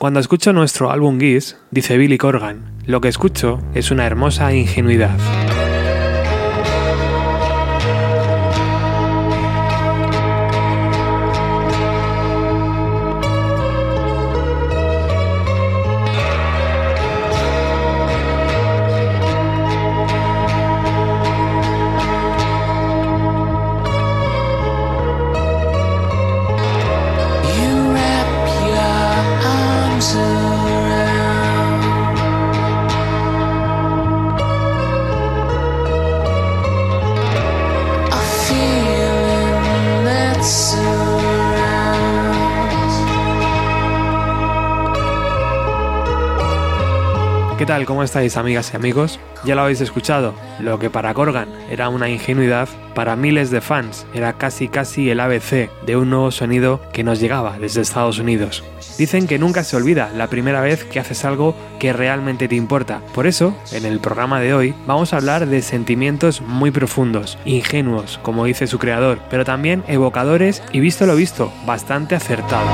Cuando escucho nuestro álbum Geese, dice Billy Corgan, lo que escucho es una hermosa ingenuidad. Tal? ¿Cómo estáis amigas y amigos? Ya lo habéis escuchado, lo que para Corgan era una ingenuidad, para miles de fans era casi casi el ABC de un nuevo sonido que nos llegaba desde Estados Unidos. Dicen que nunca se olvida la primera vez que haces algo que realmente te importa. Por eso, en el programa de hoy, vamos a hablar de sentimientos muy profundos, ingenuos, como dice su creador, pero también evocadores y visto lo visto, bastante acertados.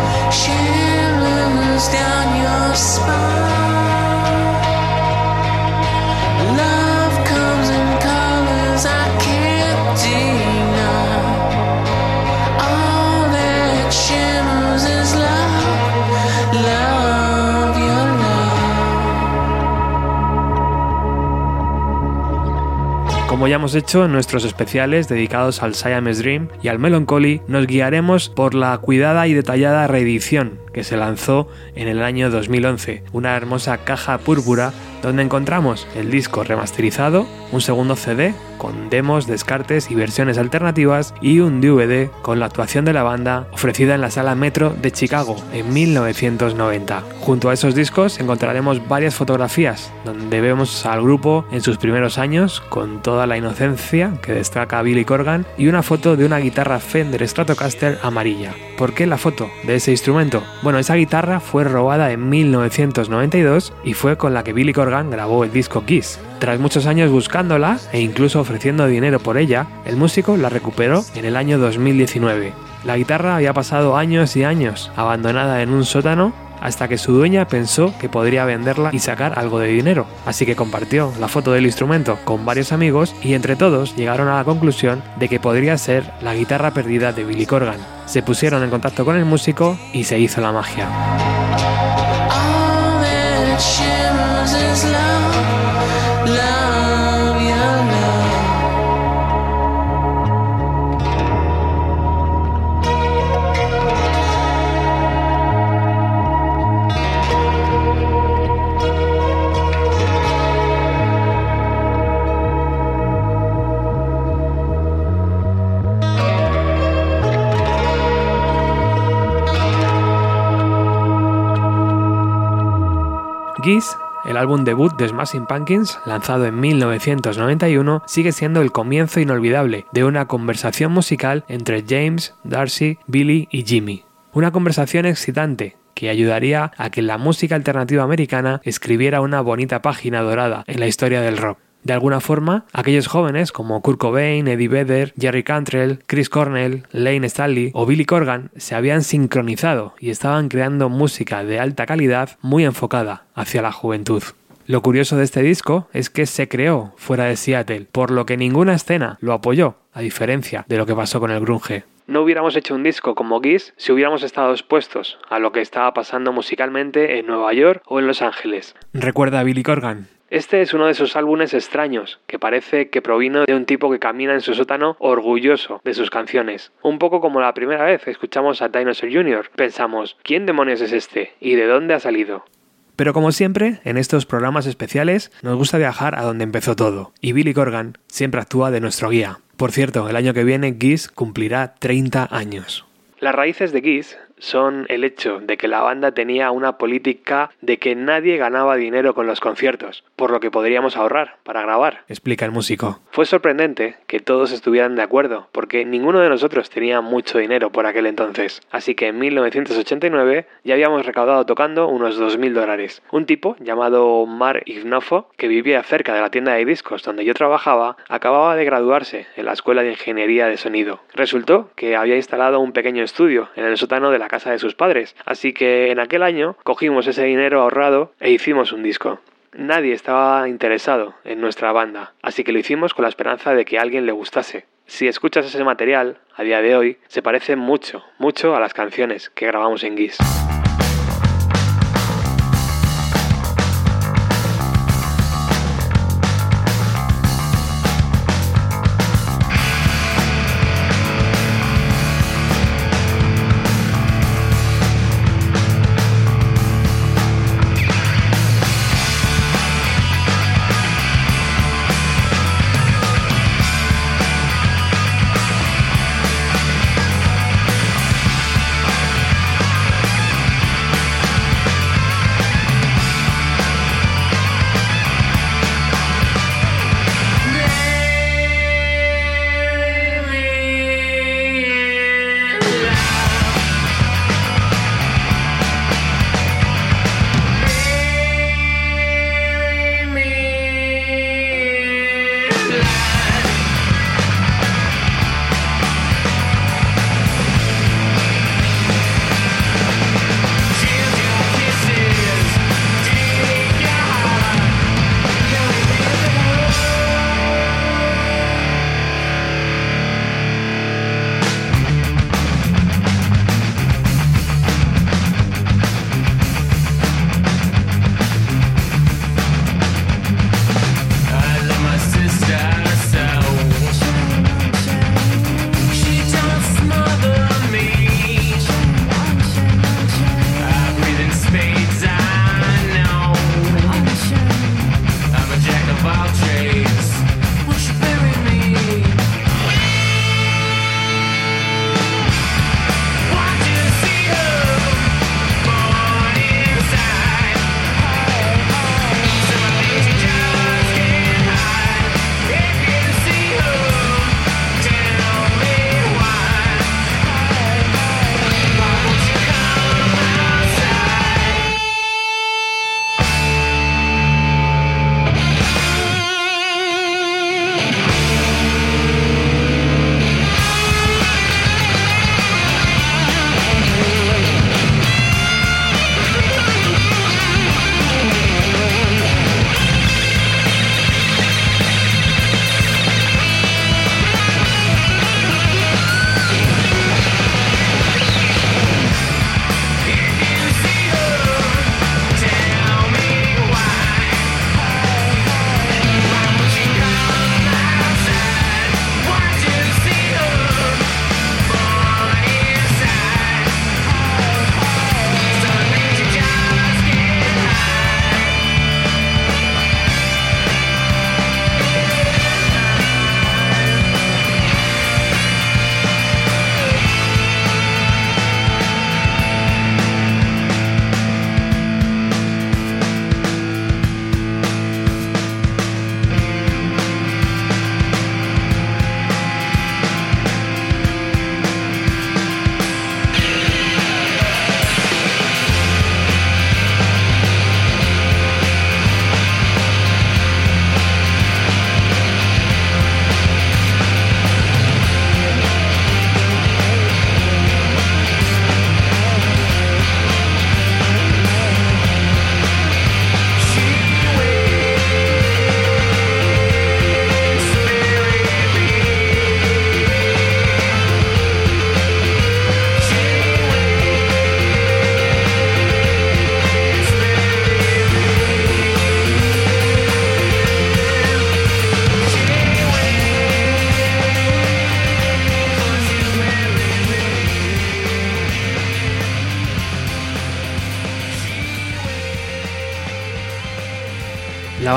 Como ya hemos hecho en nuestros especiales dedicados al Siamese Dream y al Melancholy, nos guiaremos por la cuidada y detallada reedición que se lanzó en el año 2011, una hermosa caja púrpura donde encontramos el disco remasterizado, un segundo CD con demos, descartes y versiones alternativas y un DVD con la actuación de la banda ofrecida en la sala Metro de Chicago en 1990. Junto a esos discos encontraremos varias fotografías donde vemos al grupo en sus primeros años con toda la inocencia que destaca Billy Corgan y una foto de una guitarra Fender Stratocaster amarilla. ¿Por qué la foto de ese instrumento? Bueno, esa guitarra fue robada en 1992 y fue con la que Billy Corgan grabó el disco Kiss. Tras muchos años buscándola e incluso ofreciendo dinero por ella, el músico la recuperó en el año 2019. La guitarra había pasado años y años abandonada en un sótano hasta que su dueña pensó que podría venderla y sacar algo de dinero. Así que compartió la foto del instrumento con varios amigos y entre todos llegaron a la conclusión de que podría ser la guitarra perdida de Billy Corgan. Se pusieron en contacto con el músico y se hizo la magia. El álbum debut de Smashing Pumpkins, lanzado en 1991, sigue siendo el comienzo inolvidable de una conversación musical entre James, Darcy, Billy y Jimmy. Una conversación excitante que ayudaría a que la música alternativa americana escribiera una bonita página dorada en la historia del rock. De alguna forma, aquellos jóvenes como Kurt Cobain, Eddie Vedder, Jerry Cantrell, Chris Cornell, Lane Stanley o Billy Corgan se habían sincronizado y estaban creando música de alta calidad muy enfocada hacia la juventud. Lo curioso de este disco es que se creó fuera de Seattle, por lo que ninguna escena lo apoyó, a diferencia de lo que pasó con el grunge. No hubiéramos hecho un disco como Geese si hubiéramos estado expuestos a lo que estaba pasando musicalmente en Nueva York o en Los Ángeles. Recuerda a Billy Corgan, este es uno de esos álbumes extraños, que parece que provino de un tipo que camina en su sótano orgulloso de sus canciones. Un poco como la primera vez que escuchamos a Dinosaur Jr. Pensamos, ¿quién demonios es este? ¿Y de dónde ha salido? Pero como siempre, en estos programas especiales nos gusta viajar a donde empezó todo, y Billy Corgan siempre actúa de nuestro guía. Por cierto, el año que viene Geese cumplirá 30 años. Las raíces de Geese son el hecho de que la banda tenía una política de que nadie ganaba dinero con los conciertos, por lo que podríamos ahorrar para grabar, explica el músico. Fue sorprendente que todos estuvieran de acuerdo, porque ninguno de nosotros tenía mucho dinero por aquel entonces, así que en 1989 ya habíamos recaudado tocando unos 2.000 dólares. Un tipo llamado Mar Ignofo, que vivía cerca de la tienda de discos donde yo trabajaba, acababa de graduarse en la Escuela de Ingeniería de Sonido. Resultó que había instalado un pequeño estudio en el sótano de la la casa de sus padres, así que en aquel año cogimos ese dinero ahorrado e hicimos un disco. Nadie estaba interesado en nuestra banda, así que lo hicimos con la esperanza de que a alguien le gustase. Si escuchas ese material, a día de hoy, se parece mucho, mucho a las canciones que grabamos en Guis.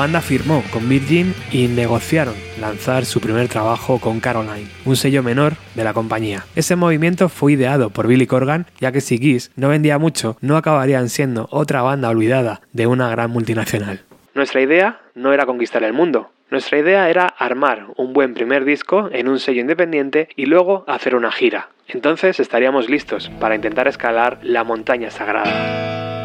Banda firmó con Virgin y negociaron lanzar su primer trabajo con Caroline, un sello menor de la compañía. Ese movimiento fue ideado por Billy Corgan, ya que si Kiss no vendía mucho, no acabarían siendo otra banda olvidada de una gran multinacional. Nuestra idea no era conquistar el mundo, nuestra idea era armar un buen primer disco en un sello independiente y luego hacer una gira. Entonces estaríamos listos para intentar escalar la montaña sagrada.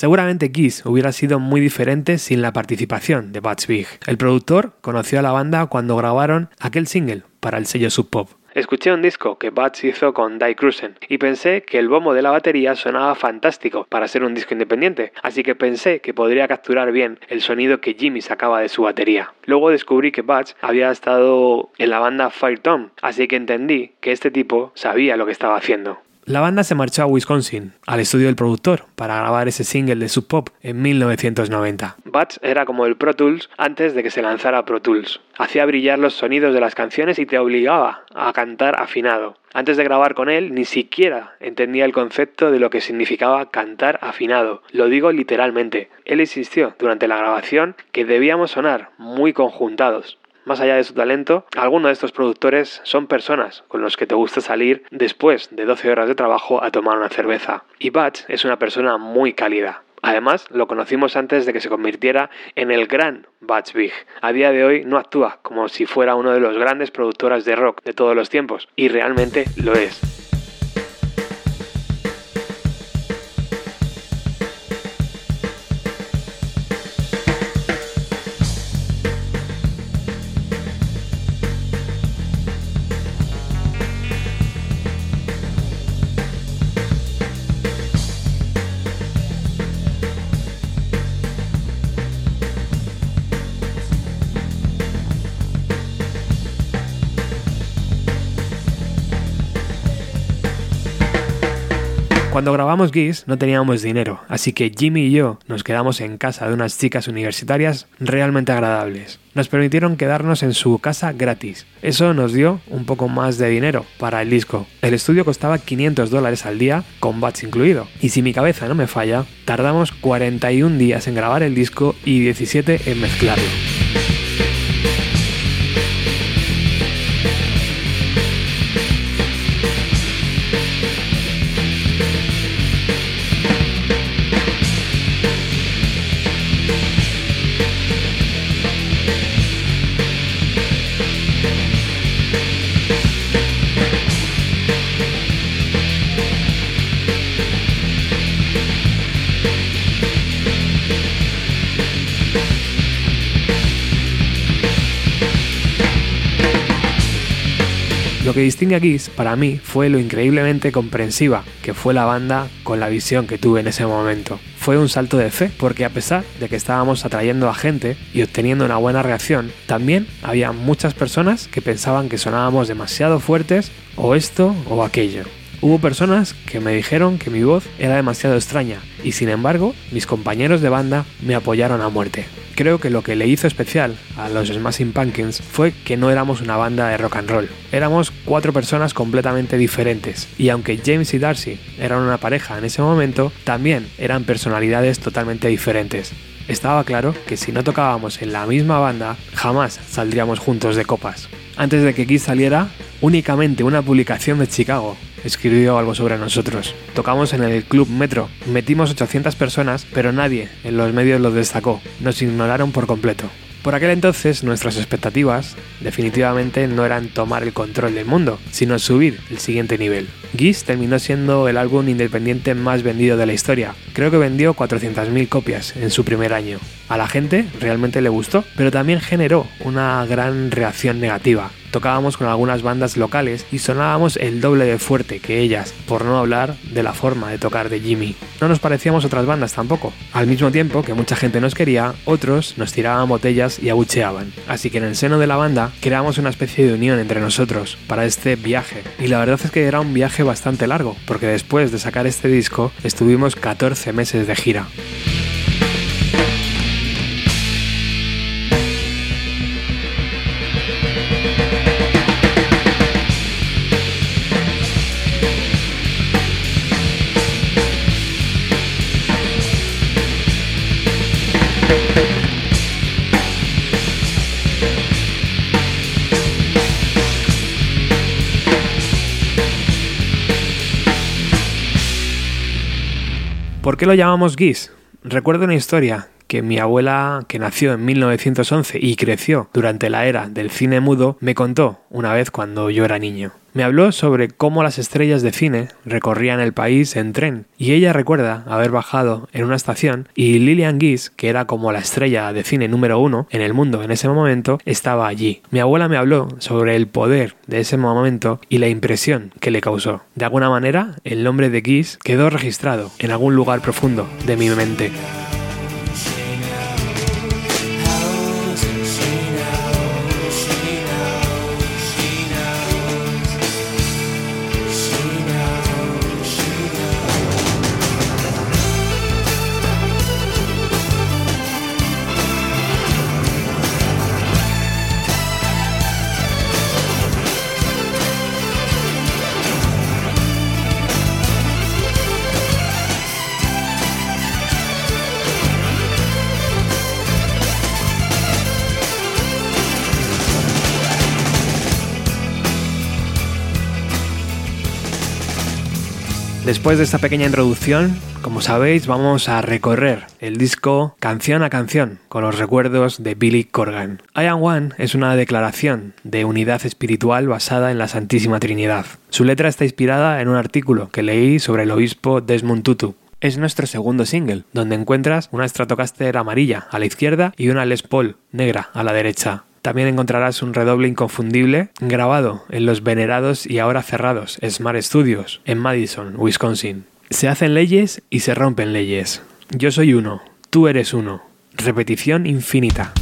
Seguramente Kiss hubiera sido muy diferente sin la participación de Butch Vig. El productor conoció a la banda cuando grabaron aquel single para el sello Sub Pop. Escuché un disco que Butch hizo con Die Cruisen y pensé que el bombo de la batería sonaba fantástico para ser un disco independiente, así que pensé que podría capturar bien el sonido que Jimmy sacaba de su batería. Luego descubrí que Butch había estado en la banda Fire Tom, así que entendí que este tipo sabía lo que estaba haciendo. La banda se marchó a Wisconsin, al estudio del productor, para grabar ese single de Sub Pop en 1990. Butch era como el Pro Tools antes de que se lanzara Pro Tools. Hacía brillar los sonidos de las canciones y te obligaba a cantar afinado. Antes de grabar con él, ni siquiera entendía el concepto de lo que significaba cantar afinado. Lo digo literalmente. Él insistió durante la grabación que debíamos sonar muy conjuntados. Más allá de su talento, algunos de estos productores son personas con los que te gusta salir después de 12 horas de trabajo a tomar una cerveza. Y Batch es una persona muy cálida. Además, lo conocimos antes de que se convirtiera en el gran Batch Big. A día de hoy no actúa como si fuera uno de los grandes productores de rock de todos los tiempos, y realmente lo es. Cuando grabamos Geese no teníamos dinero, así que Jimmy y yo nos quedamos en casa de unas chicas universitarias realmente agradables. Nos permitieron quedarnos en su casa gratis. Eso nos dio un poco más de dinero para el disco. El estudio costaba 500 dólares al día, con bats incluido. Y si mi cabeza no me falla, tardamos 41 días en grabar el disco y 17 en mezclarlo. Que distingue a Kiss para mí fue lo increíblemente comprensiva que fue la banda con la visión que tuve en ese momento. Fue un salto de fe, porque a pesar de que estábamos atrayendo a gente y obteniendo una buena reacción, también había muchas personas que pensaban que sonábamos demasiado fuertes o esto o aquello. Hubo personas que me dijeron que mi voz era demasiado extraña y sin embargo mis compañeros de banda me apoyaron a muerte. Creo que lo que le hizo especial a los Smashing Pumpkins fue que no éramos una banda de rock and roll, éramos cuatro personas completamente diferentes y aunque James y Darcy eran una pareja en ese momento, también eran personalidades totalmente diferentes. Estaba claro que si no tocábamos en la misma banda, jamás saldríamos juntos de copas. Antes de que Kiss saliera, únicamente una publicación de Chicago escribió algo sobre nosotros. Tocamos en el Club Metro, metimos 800 personas, pero nadie en los medios lo destacó, nos ignoraron por completo. Por aquel entonces nuestras expectativas definitivamente no eran tomar el control del mundo, sino subir el siguiente nivel. Geese terminó siendo el álbum independiente más vendido de la historia. Creo que vendió 400.000 copias en su primer año. A la gente realmente le gustó, pero también generó una gran reacción negativa tocábamos con algunas bandas locales y sonábamos el doble de fuerte que ellas, por no hablar de la forma de tocar de Jimmy. No nos parecíamos otras bandas tampoco. Al mismo tiempo que mucha gente nos quería, otros nos tiraban botellas y abucheaban. Así que en el seno de la banda creamos una especie de unión entre nosotros para este viaje. Y la verdad es que era un viaje bastante largo, porque después de sacar este disco estuvimos 14 meses de gira. Qué lo llamamos Geese? Recuerdo una historia que mi abuela, que nació en 1911 y creció durante la era del cine mudo, me contó una vez cuando yo era niño. Me habló sobre cómo las estrellas de cine recorrían el país en tren y ella recuerda haber bajado en una estación y Lillian Gish, que era como la estrella de cine número uno en el mundo en ese momento, estaba allí. Mi abuela me habló sobre el poder de ese momento y la impresión que le causó. De alguna manera, el nombre de Gish quedó registrado en algún lugar profundo de mi mente. Después de esta pequeña introducción, como sabéis, vamos a recorrer el disco canción a canción con los recuerdos de Billy Corgan. I Am One es una declaración de unidad espiritual basada en la Santísima Trinidad. Su letra está inspirada en un artículo que leí sobre el obispo Desmond Tutu, es nuestro segundo single, donde encuentras una Stratocaster amarilla a la izquierda y una Les Paul negra a la derecha. También encontrarás un redoble inconfundible grabado en los venerados y ahora cerrados Smart Studios en Madison, Wisconsin. Se hacen leyes y se rompen leyes. Yo soy uno, tú eres uno. Repetición infinita.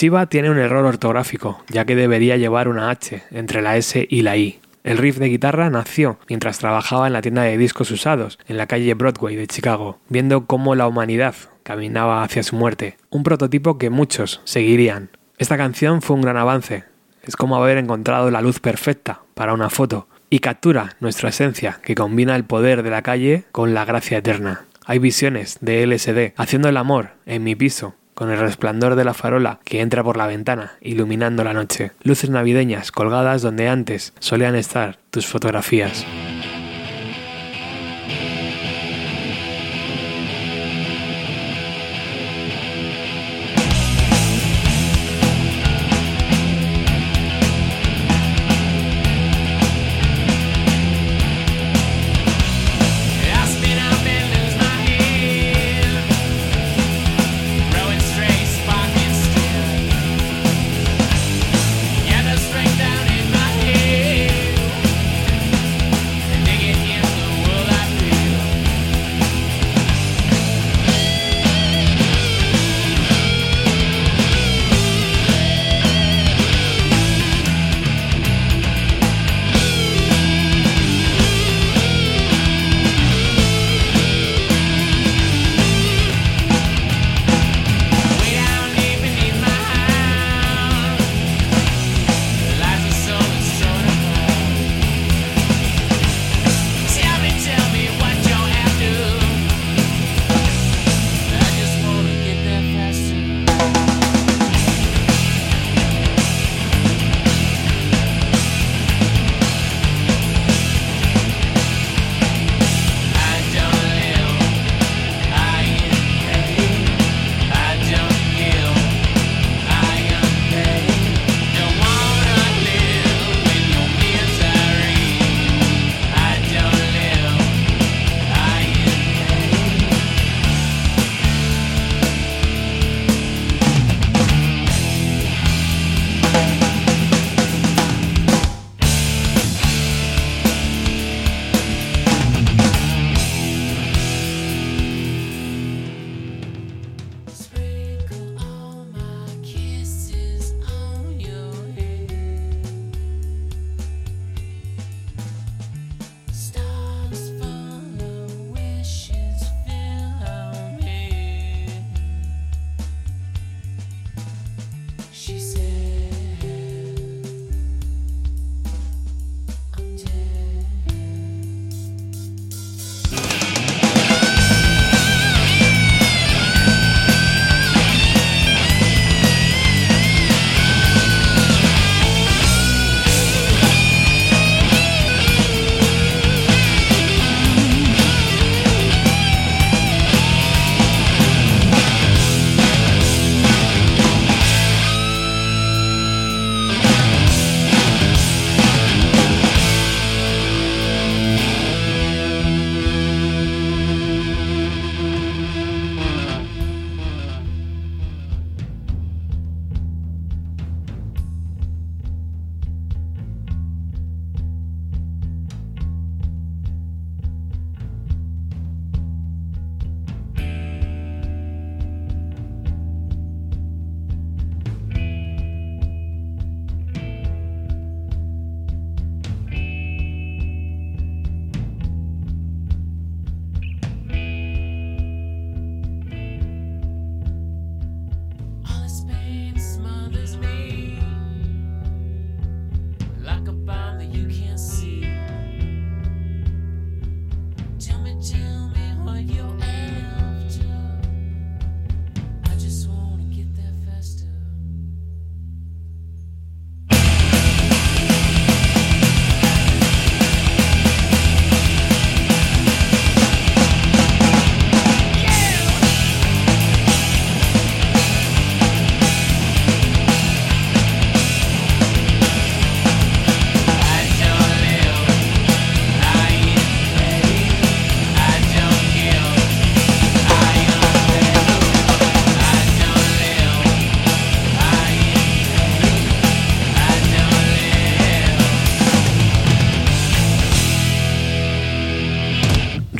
Shiva tiene un error ortográfico, ya que debería llevar una H entre la S y la I. El riff de guitarra nació mientras trabajaba en la tienda de discos usados en la calle Broadway de Chicago, viendo cómo la humanidad caminaba hacia su muerte, un prototipo que muchos seguirían. Esta canción fue un gran avance, es como haber encontrado la luz perfecta para una foto y captura nuestra esencia que combina el poder de la calle con la gracia eterna. Hay visiones de LSD haciendo el amor en mi piso con el resplandor de la farola que entra por la ventana, iluminando la noche. Luces navideñas colgadas donde antes solían estar tus fotografías.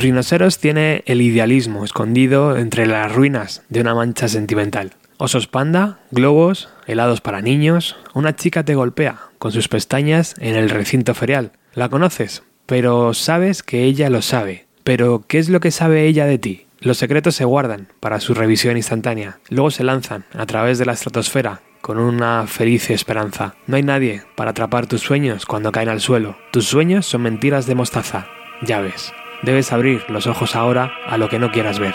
Rhinoceros tiene el idealismo escondido entre las ruinas de una mancha sentimental. Osos panda, globos, helados para niños. Una chica te golpea con sus pestañas en el recinto ferial. ¿La conoces? Pero sabes que ella lo sabe. Pero, ¿qué es lo que sabe ella de ti? Los secretos se guardan para su revisión instantánea, luego se lanzan a través de la estratosfera con una feliz esperanza. No hay nadie para atrapar tus sueños cuando caen al suelo. Tus sueños son mentiras de mostaza. Ya ves, debes abrir los ojos ahora a lo que no quieras ver.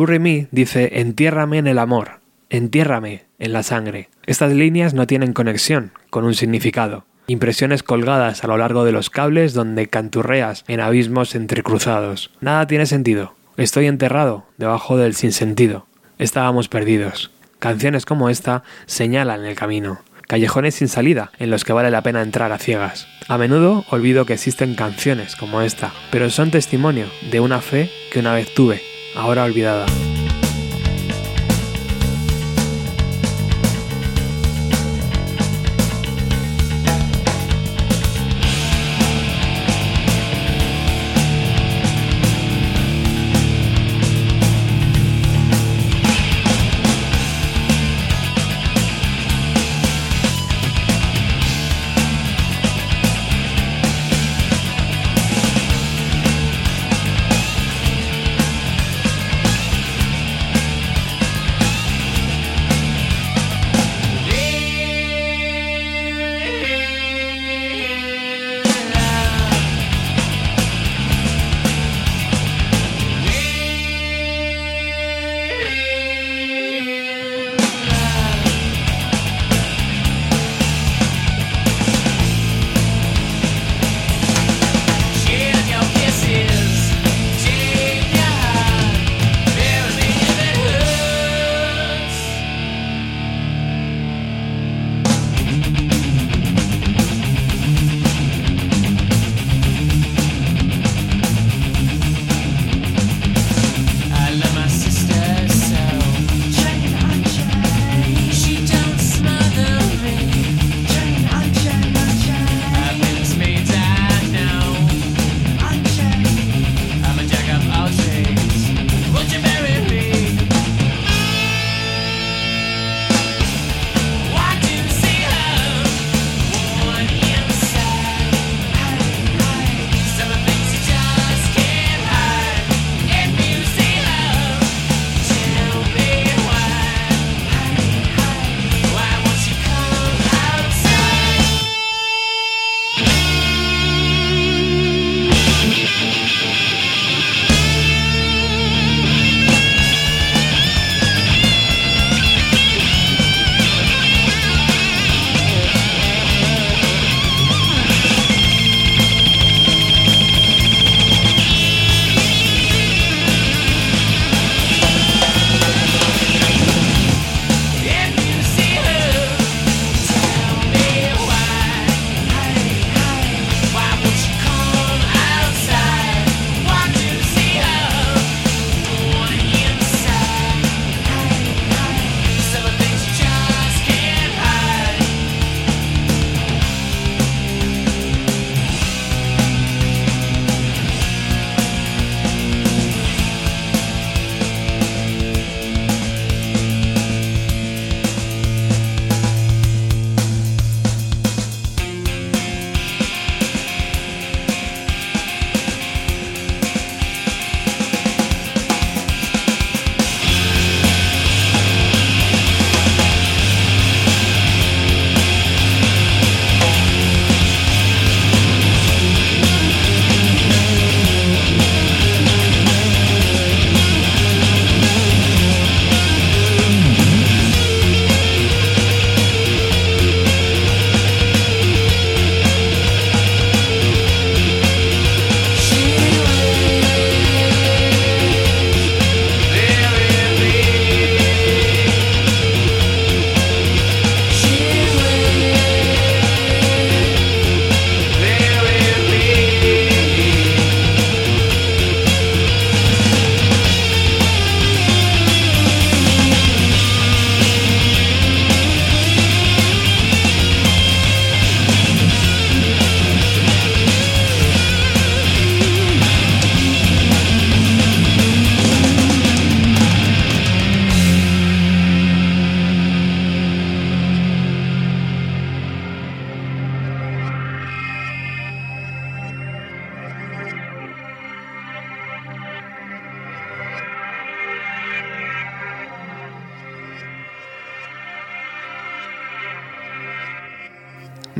Bury Me dice entiérrame en el amor, entiérrame en la sangre. Estas líneas no tienen conexión con un significado. Impresiones colgadas a lo largo de los cables donde canturreas en abismos entrecruzados. Nada tiene sentido. Estoy enterrado debajo del sinsentido. Estábamos perdidos. Canciones como esta señalan el camino callejones sin salida en los que vale la pena entrar a ciegas. A menudo olvido que existen canciones como esta, pero son testimonio de una fe que una vez tuve, ahora olvidada.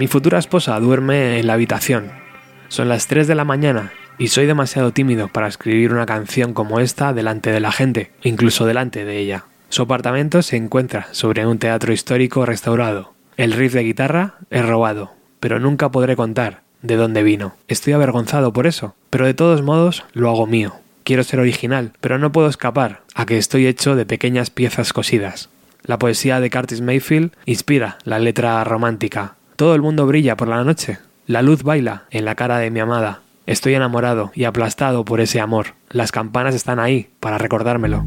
Mi futura esposa duerme en la habitación. Son las 3 de la mañana y soy demasiado tímido para escribir una canción como esta delante de la gente, incluso delante de ella. Su apartamento se encuentra sobre un teatro histórico restaurado. El riff de guitarra es robado, pero nunca podré contar de dónde vino. Estoy avergonzado por eso, pero de todos modos lo hago mío. Quiero ser original, pero no puedo escapar a que estoy hecho de pequeñas piezas cosidas. La poesía de Curtis Mayfield inspira la letra romántica. Todo el mundo brilla por la noche. La luz baila en la cara de mi amada. Estoy enamorado y aplastado por ese amor. Las campanas están ahí para recordármelo.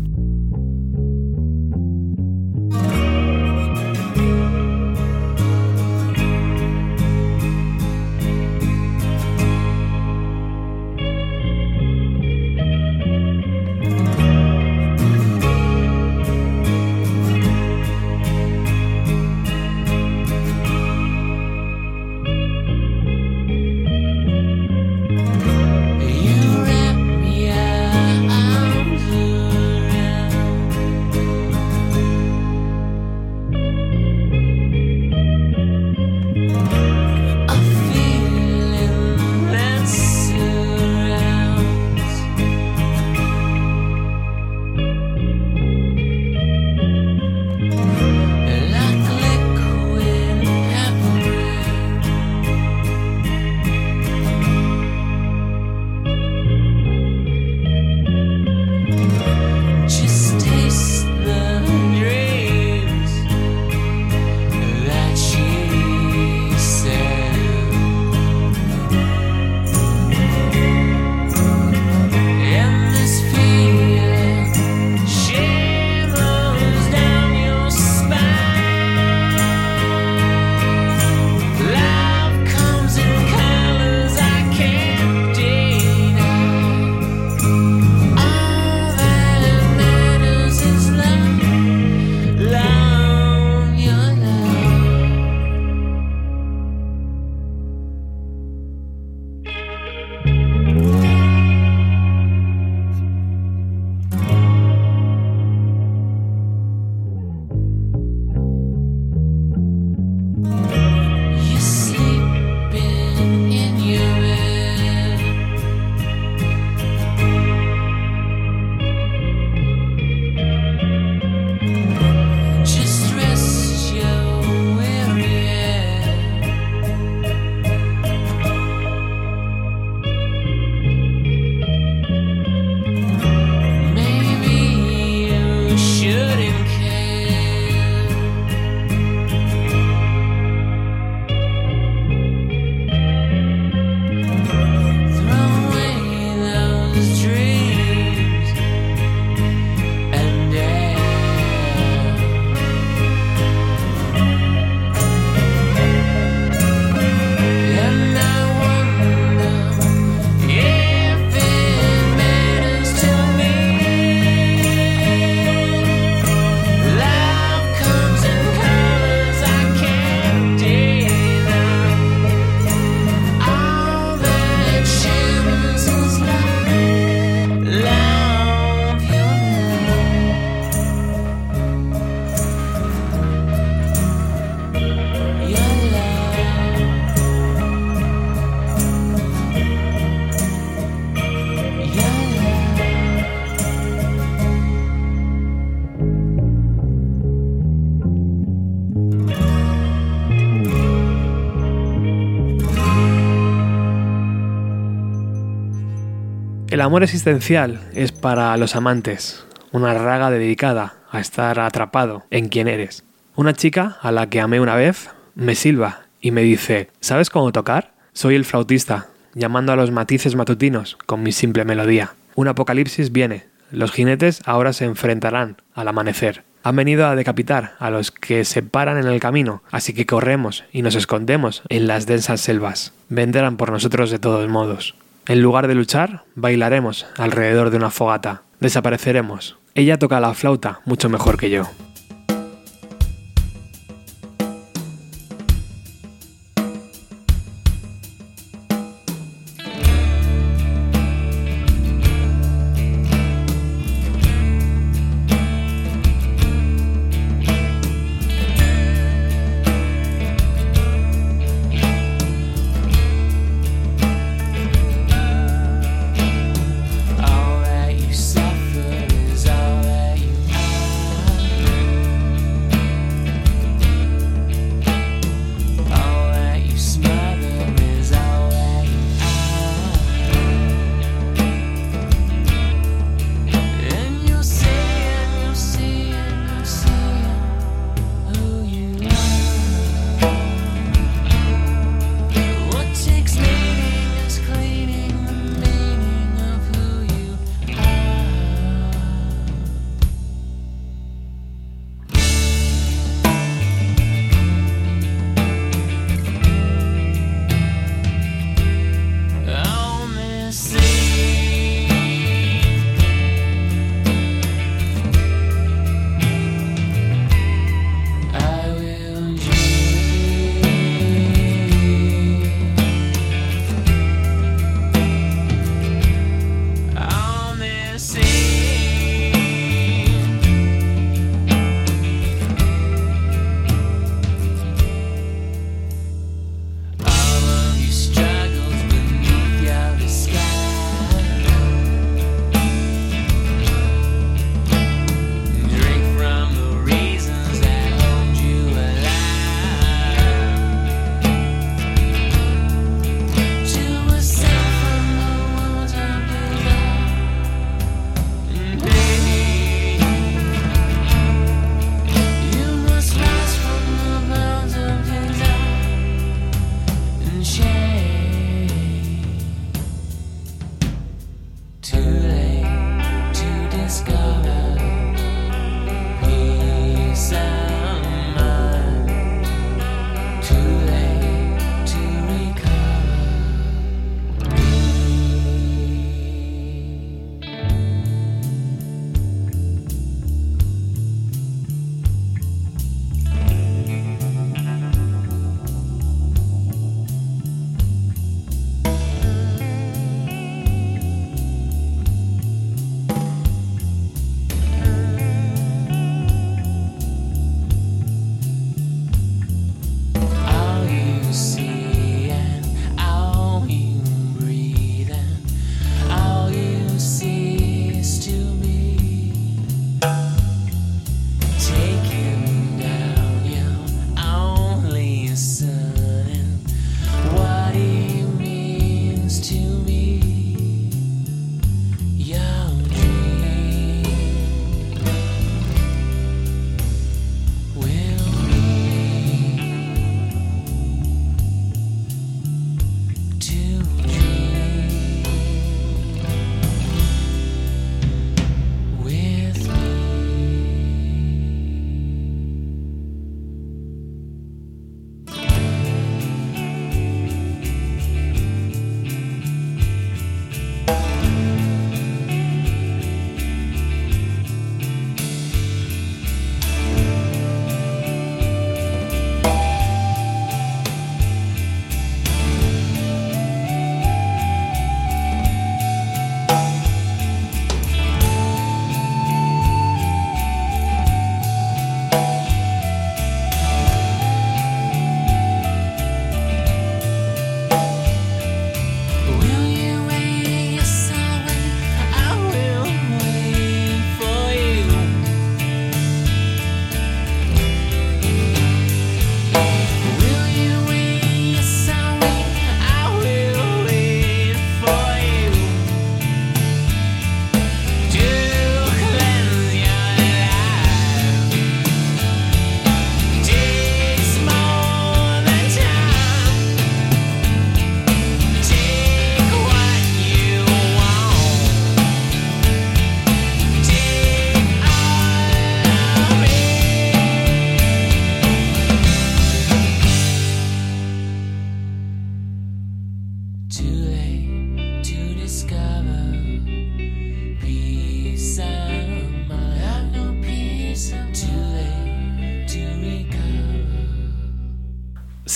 El amor existencial es para los amantes, una raga dedicada a estar atrapado en quien eres. Una chica a la que amé una vez me silba y me dice, ¿sabes cómo tocar? Soy el flautista, llamando a los matices matutinos con mi simple melodía. Un apocalipsis viene, los jinetes ahora se enfrentarán al amanecer. Han venido a decapitar a los que se paran en el camino, así que corremos y nos escondemos en las densas selvas. Vendrán por nosotros de todos modos. En lugar de luchar, bailaremos alrededor de una fogata. Desapareceremos. Ella toca la flauta mucho mejor que yo.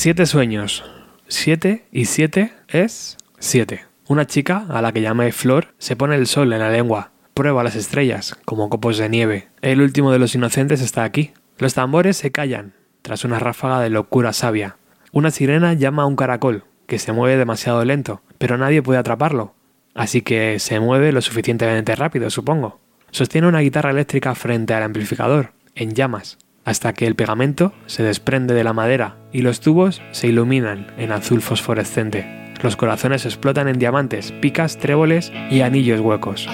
Siete sueños. Siete y siete es siete. Una chica, a la que llamé Flor, se pone el sol en la lengua. Prueba las estrellas, como copos de nieve. El último de los inocentes está aquí. Los tambores se callan, tras una ráfaga de locura sabia. Una sirena llama a un caracol, que se mueve demasiado lento, pero nadie puede atraparlo. Así que se mueve lo suficientemente rápido, supongo. Sostiene una guitarra eléctrica frente al amplificador, en llamas, hasta que el pegamento se desprende de la madera y los tubos se iluminan en azul fosforescente. Los corazones explotan en diamantes, picas, tréboles y anillos huecos.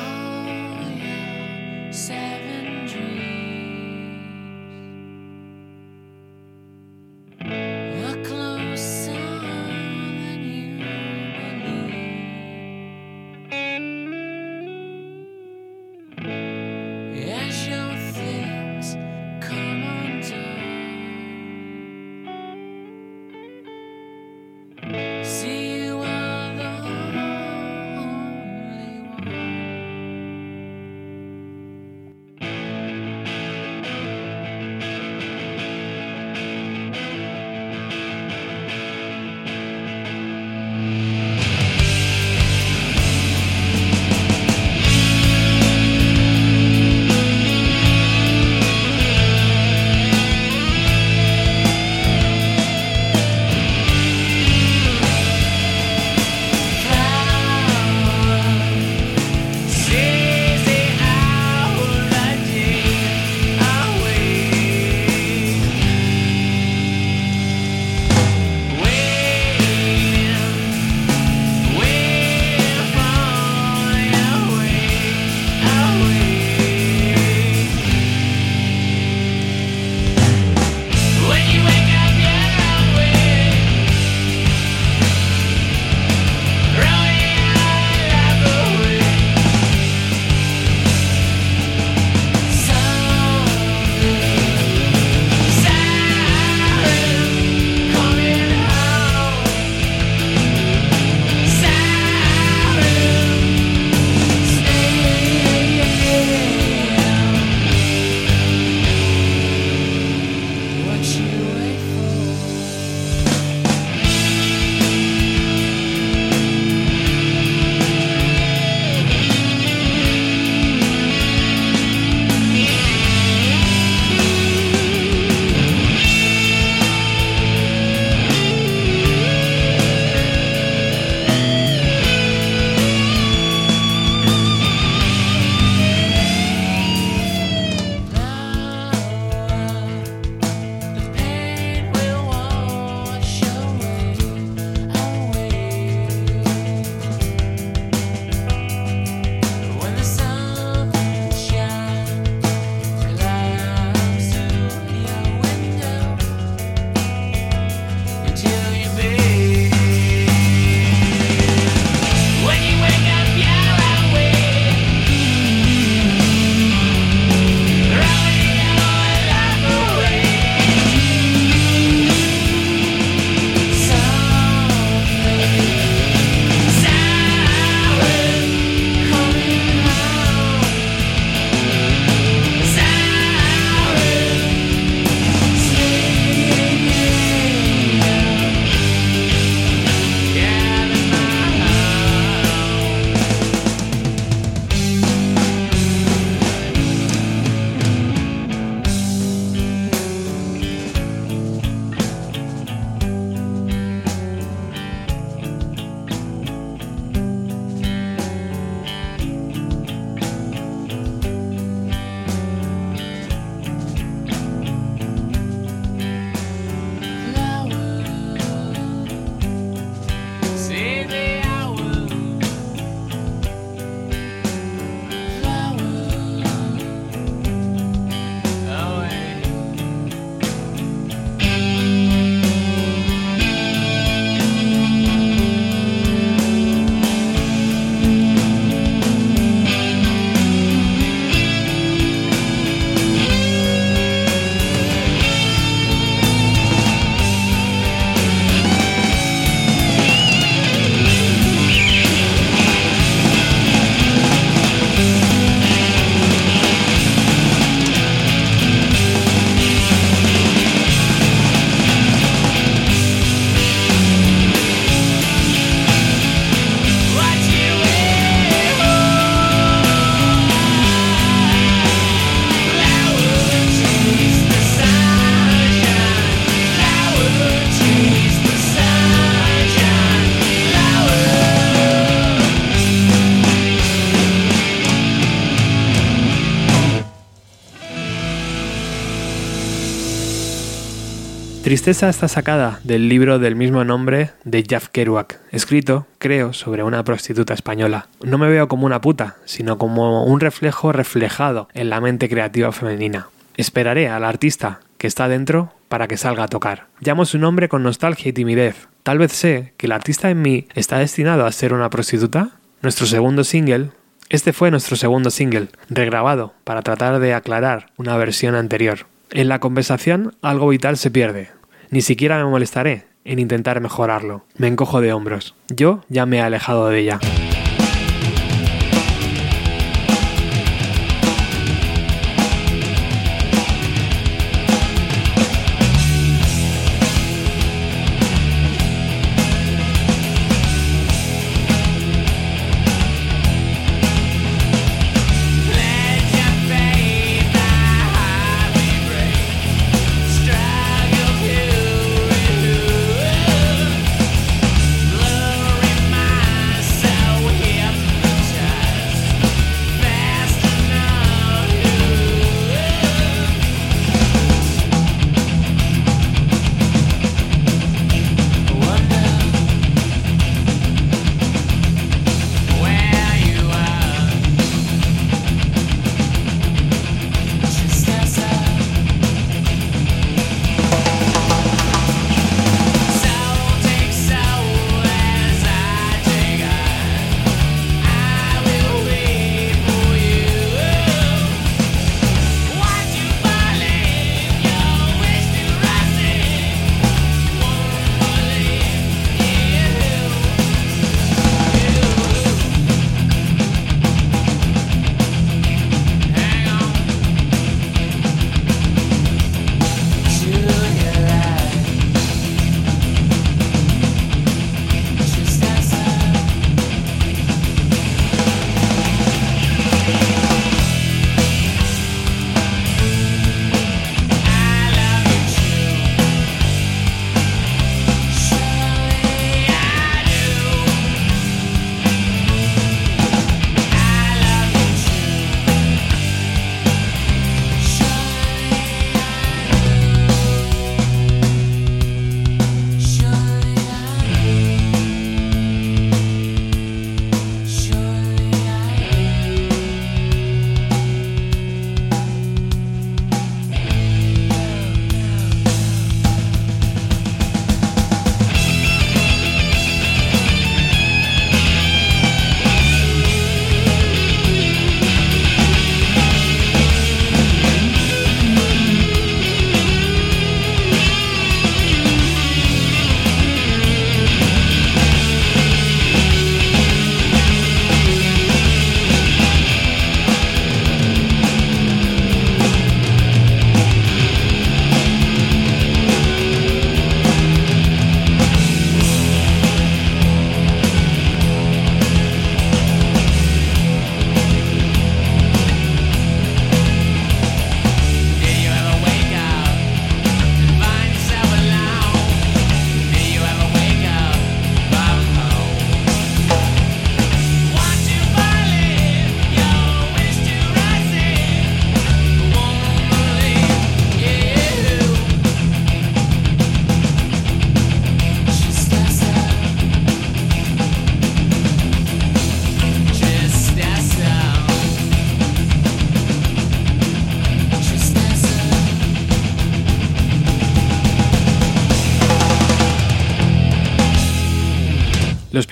Tristeza está sacada del libro del mismo nombre de Jeff Kerouac, escrito, creo, sobre una prostituta española. No me veo como una puta, sino como un reflejo reflejado en la mente creativa femenina. Esperaré al artista que está dentro para que salga a tocar. Llamo su nombre con nostalgia y timidez. Tal vez sé que el artista en mí está destinado a ser una prostituta. Nuestro segundo single, este fue nuestro segundo single, regrabado para tratar de aclarar una versión anterior. En la conversación algo vital se pierde. Ni siquiera me molestaré en intentar mejorarlo. Me encojo de hombros. Yo ya me he alejado de ella.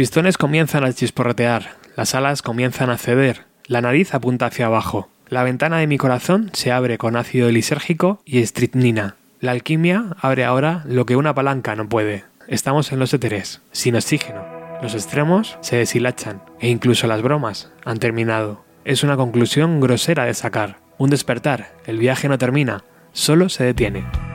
Pistones comienzan a chisporrotear, las alas comienzan a ceder, la nariz apunta hacia abajo. La ventana de mi corazón se abre con ácido lisérgico y estritnina. La alquimia abre ahora lo que una palanca no puede. Estamos en los éteres, sin oxígeno. Los extremos se deshilachan e incluso las bromas han terminado. Es una conclusión grosera de sacar. Un despertar. El viaje no termina, solo se detiene.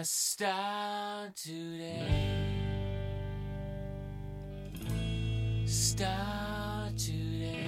my star today. Star today.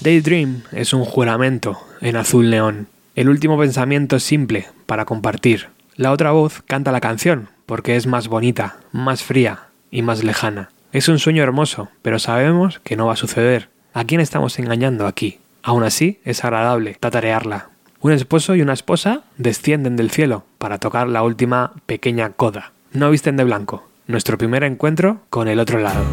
Daydream es un juramento en azul neón. El último pensamiento simple para compartir. La otra voz canta la canción porque es más bonita, más fría y más lejana. Es un sueño hermoso, pero sabemos que no va a suceder. ¿A quién estamos engañando aquí? Aún así, es agradable tatarearla. Un esposo y una esposa descienden del cielo para tocar la última pequeña coda. No visten de blanco. Nuestro primer encuentro con el otro lado.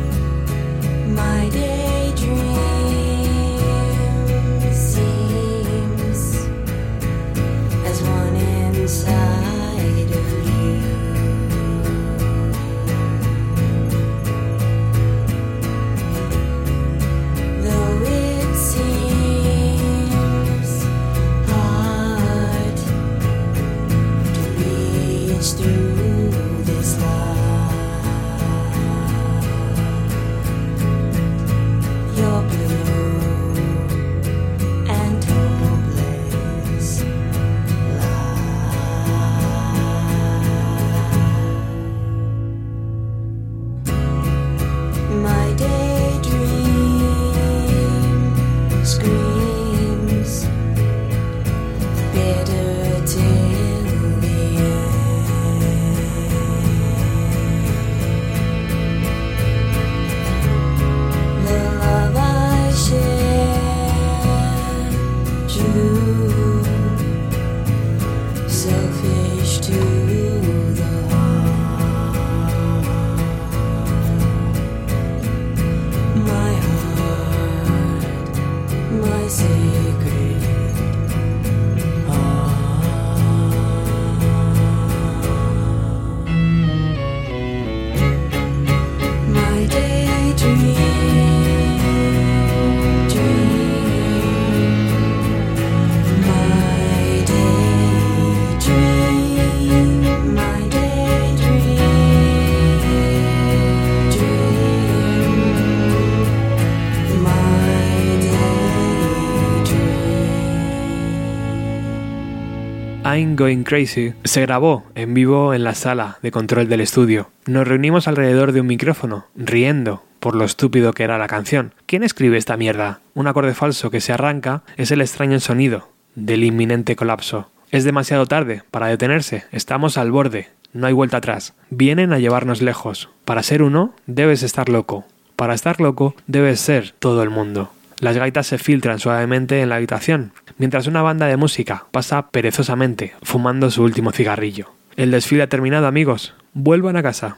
I'm Going Crazy se grabó en vivo en la sala de control del estudio. Nos reunimos alrededor de un micrófono, riendo por lo estúpido que era la canción. ¿Quién escribe esta mierda? Un acorde falso que se arranca es el extraño sonido del inminente colapso. Es demasiado tarde para detenerse, estamos al borde, no hay vuelta atrás. Vienen a llevarnos lejos. Para ser uno, debes estar loco. Para estar loco, debes ser todo el mundo. Las gaitas se filtran suavemente en la habitación, mientras una banda de música pasa perezosamente, fumando su último cigarrillo. El desfile ha terminado, amigos. Vuelvan a casa.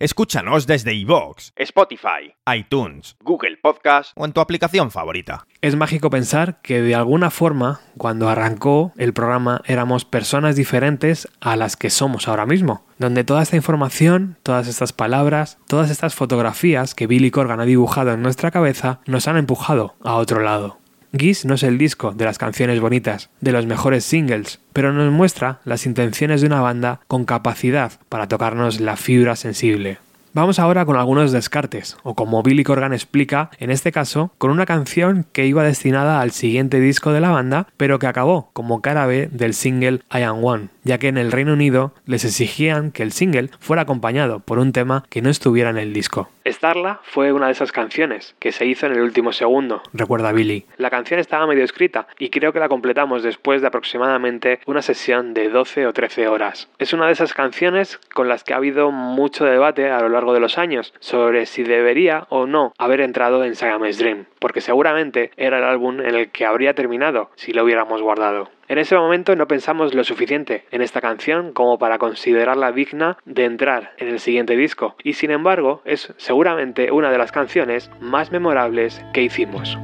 Escúchanos desde iVoox, Spotify, iTunes, Google Podcast o en tu aplicación favorita. Es mágico pensar que de alguna forma, cuando arrancó el programa, éramos personas diferentes a las que somos ahora mismo. Donde toda esta información, todas estas palabras, todas estas fotografías que Billy Corgan ha dibujado en nuestra cabeza nos han empujado a otro lado. Geese no es el disco de las canciones bonitas, de los mejores singles, pero nos muestra las intenciones de una banda con capacidad para tocarnos la fibra sensible. Vamos ahora con algunos descartes, o como Billy Corgan explica, en este caso, con una canción que iba destinada al siguiente disco de la banda, pero que acabó como cara B del single I Am One, ya que en el Reino Unido les exigían que el single fuera acompañado por un tema que no estuviera en el disco. Starla fue una de esas canciones que se hizo en el último segundo, recuerda Billy. La canción estaba medio escrita y creo que la completamos después de aproximadamente una sesión de 12 o 13 horas. Es una de esas canciones con las que ha habido mucho debate a lo largo de los años sobre si debería o no haber entrado en Siamese Dream, porque seguramente era el álbum en el que habría terminado si lo hubiéramos guardado. En ese momento no pensamos lo suficiente en esta canción como para considerarla digna de entrar en el siguiente disco, y sin embargo es seguramente una de las canciones más memorables que hicimos.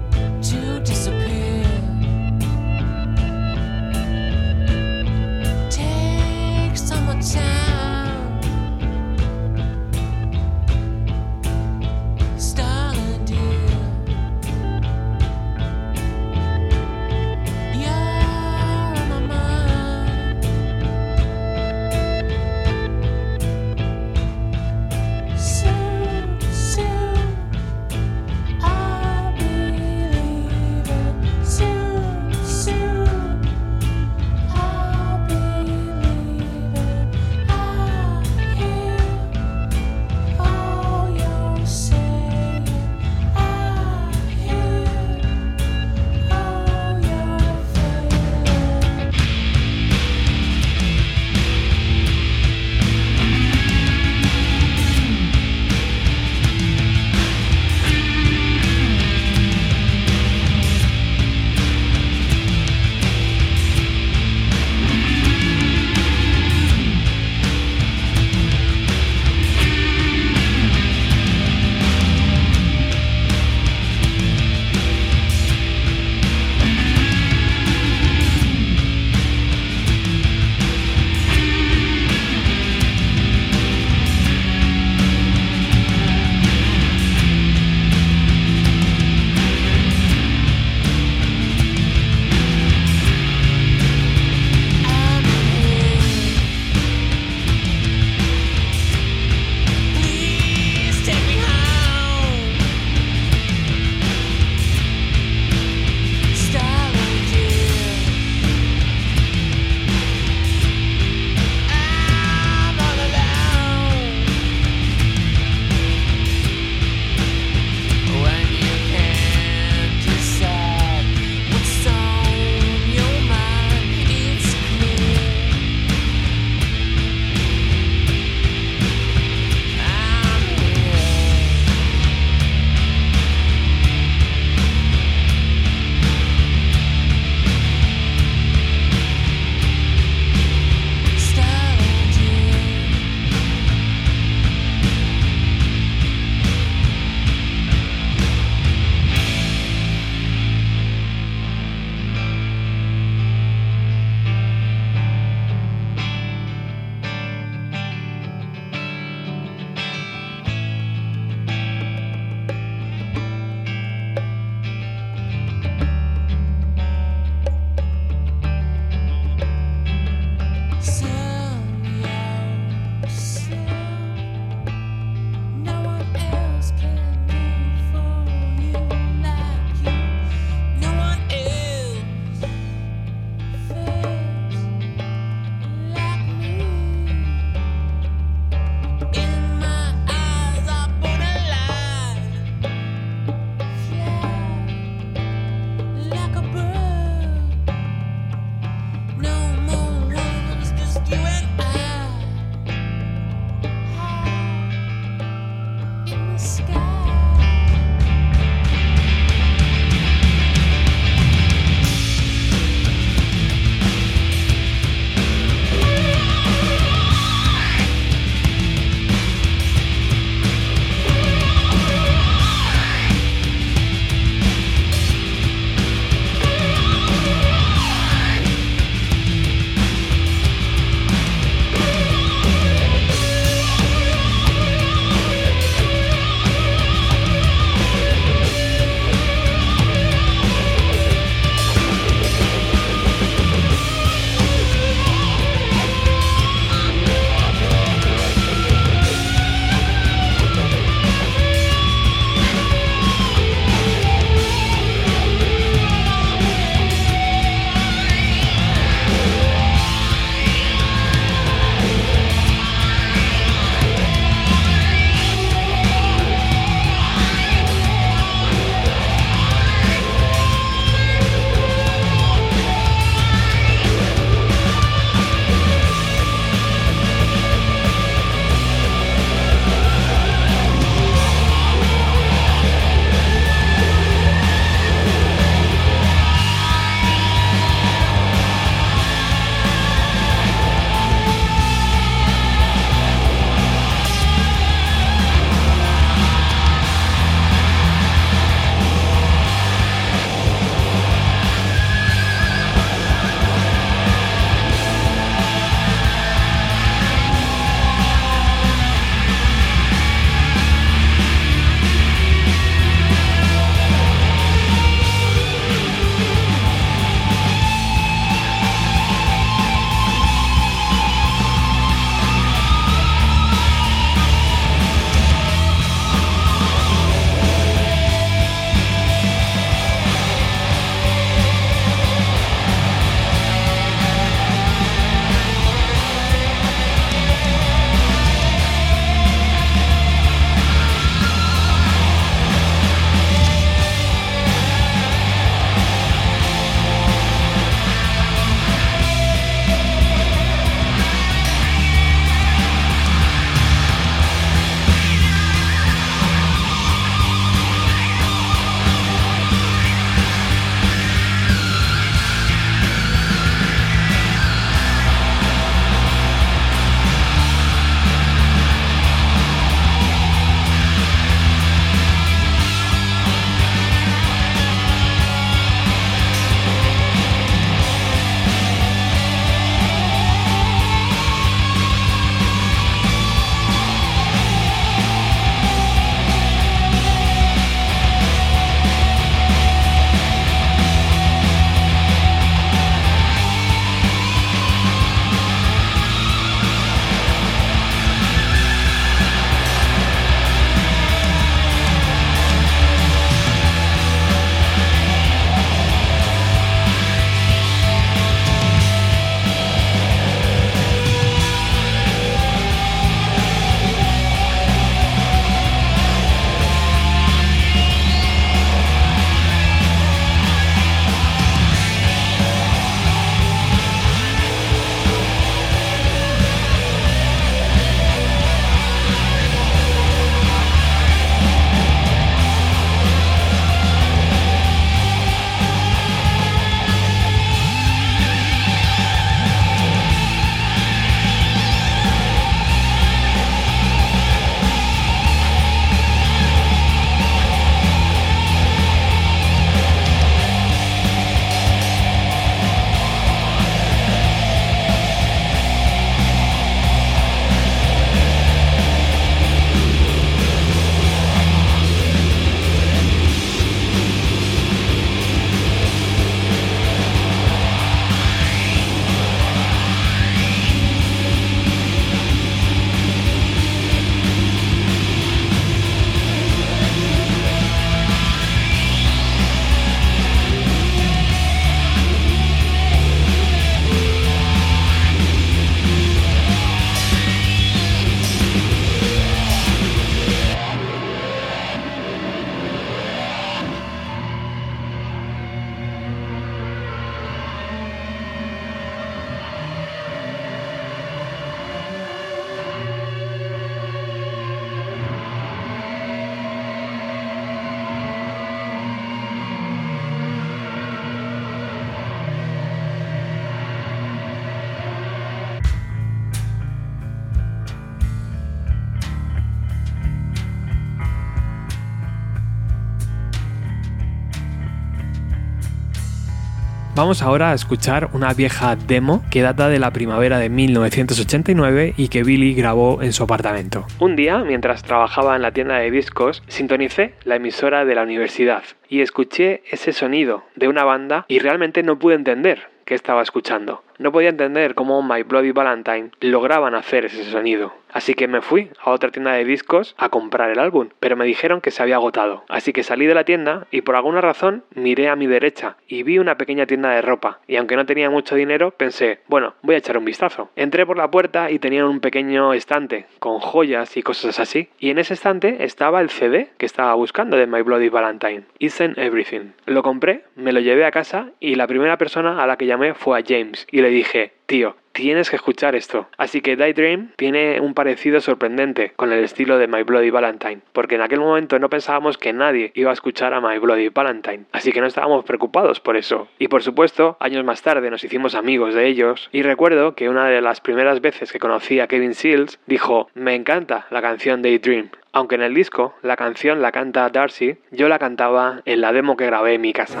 Vamos ahora a escuchar una vieja demo que data de la primavera de 1989 y que Billy grabó en su apartamento. Un día, mientras trabajaba en la tienda de discos, sintonicé la emisora de la universidad y escuché ese sonido de una banda y realmente no pude entender qué estaba escuchando. No podía entender cómo My Bloody Valentine lograban hacer ese sonido. Así que me fui a otra tienda de discos a comprar el álbum, pero me dijeron que se había agotado. Así que salí de la tienda y por alguna razón miré a mi derecha y vi una pequeña tienda de ropa. Y aunque no tenía mucho dinero, pensé, bueno, voy a echar un vistazo. Entré por la puerta y tenían un pequeño estante con joyas y cosas así. Y en ese estante estaba el CD que estaba buscando de My Bloody Valentine, Isn't Everything. Lo compré, me lo llevé a casa y la primera persona a la que llamé fue a James y le dije, tío, tienes que escuchar esto. Así que Daydream tiene un parecido sorprendente con el estilo de My Bloody Valentine, porque en aquel momento no pensábamos que nadie iba a escuchar a My Bloody Valentine, así que no estábamos preocupados por eso. Y por supuesto, años más tarde nos hicimos amigos de ellos, y recuerdo que una de las primeras veces que conocí a Kevin Seals dijo, me encanta la canción Daydream. Aunque en el disco la canción la canta Darcy, yo la cantaba en la demo que grabé en mi casa.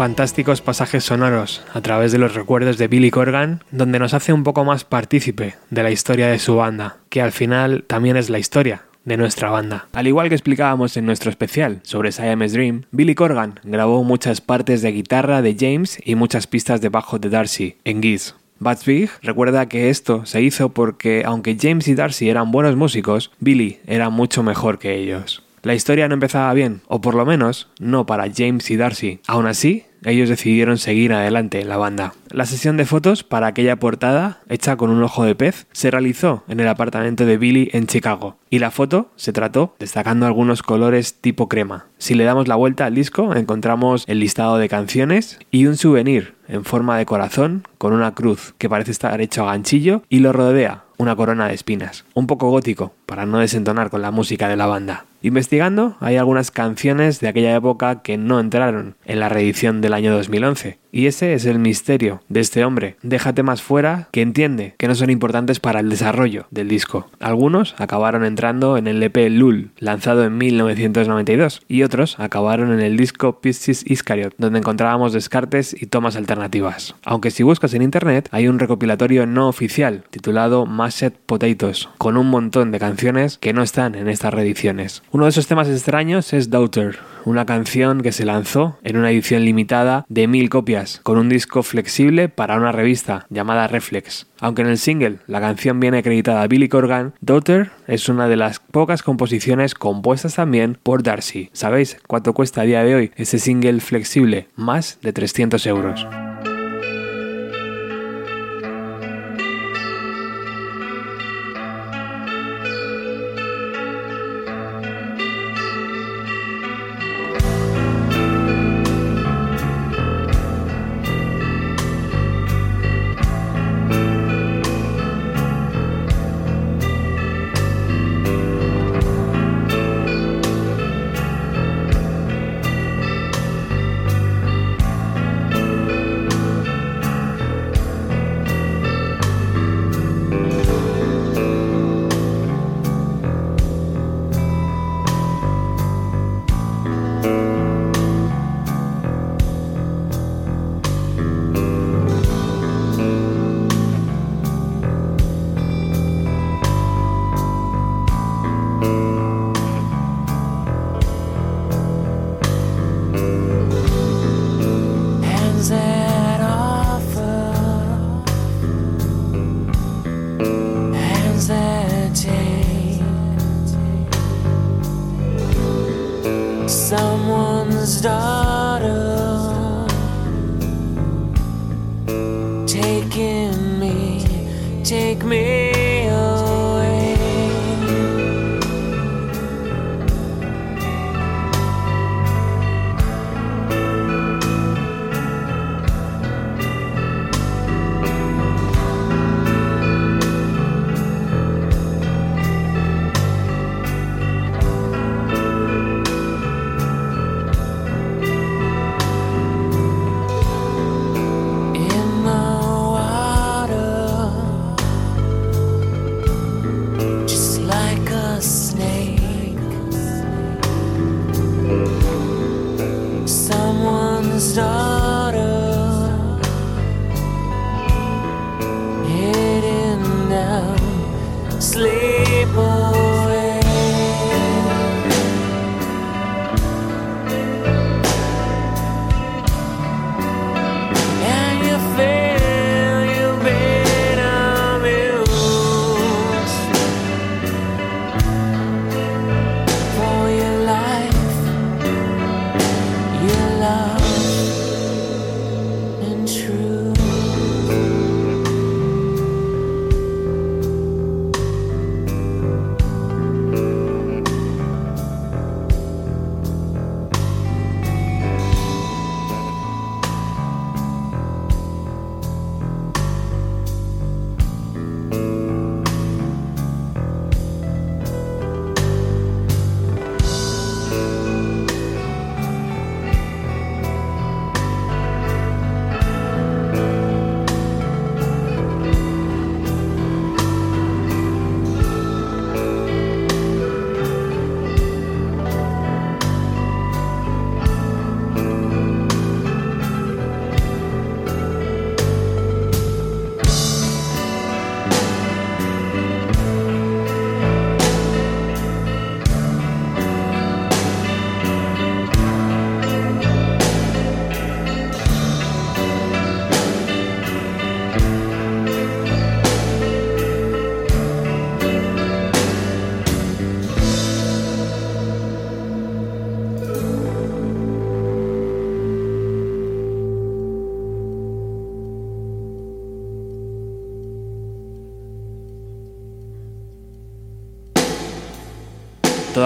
Fantásticos pasajes sonoros a través de los recuerdos de Billy Corgan, donde nos hace un poco más partícipe de la historia de su banda, que al final también es la historia de nuestra banda. Al igual que explicábamos en nuestro especial sobre Siamese Dream, Billy Corgan grabó muchas partes de guitarra de James y muchas pistas de bajo de Darcy en Giz. Big recuerda que esto se hizo porque aunque James y Darcy eran buenos músicos, Billy era mucho mejor que ellos. La historia no empezaba bien, o por lo menos no para James y Darcy. Aún así, ellos decidieron seguir adelante la banda. La sesión de fotos para aquella portada, hecha con un ojo de pez, se realizó en el apartamento de Billy en Chicago, y la foto se trató destacando algunos colores tipo crema. Si le damos la vuelta al disco, encontramos el listado de canciones y un souvenir en forma de corazón con una cruz que parece estar hecho a ganchillo y lo rodea una corona de espinas. Un poco gótico, para no desentonar con la música de la banda. Investigando, hay algunas canciones de aquella época que no entraron en la reedición del año 2011. Y ese es el misterio de este hombre. Déjate más fuera que entiende que no son importantes para el desarrollo del disco. Algunos acabaron entrando en el EP Lul, lanzado en 1992, y otros acabaron en el disco Pisces Iscariot, donde encontrábamos descartes y tomas alternativas. Aunque si buscas en internet, hay un recopilatorio no oficial titulado Mashed Potatoes, con un montón de canciones que no están en estas reediciones. Uno de esos temas extraños es Daughter, una canción que se lanzó en una edición limitada de mil copias, con un disco flexible para una revista llamada Reflex. Aunque en el single la canción viene acreditada a Billy Corgan, Daughter es una de las pocas composiciones compuestas también por Darcy. ¿Sabéis cuánto cuesta a día de hoy ese single flexible? Más de 300 euros.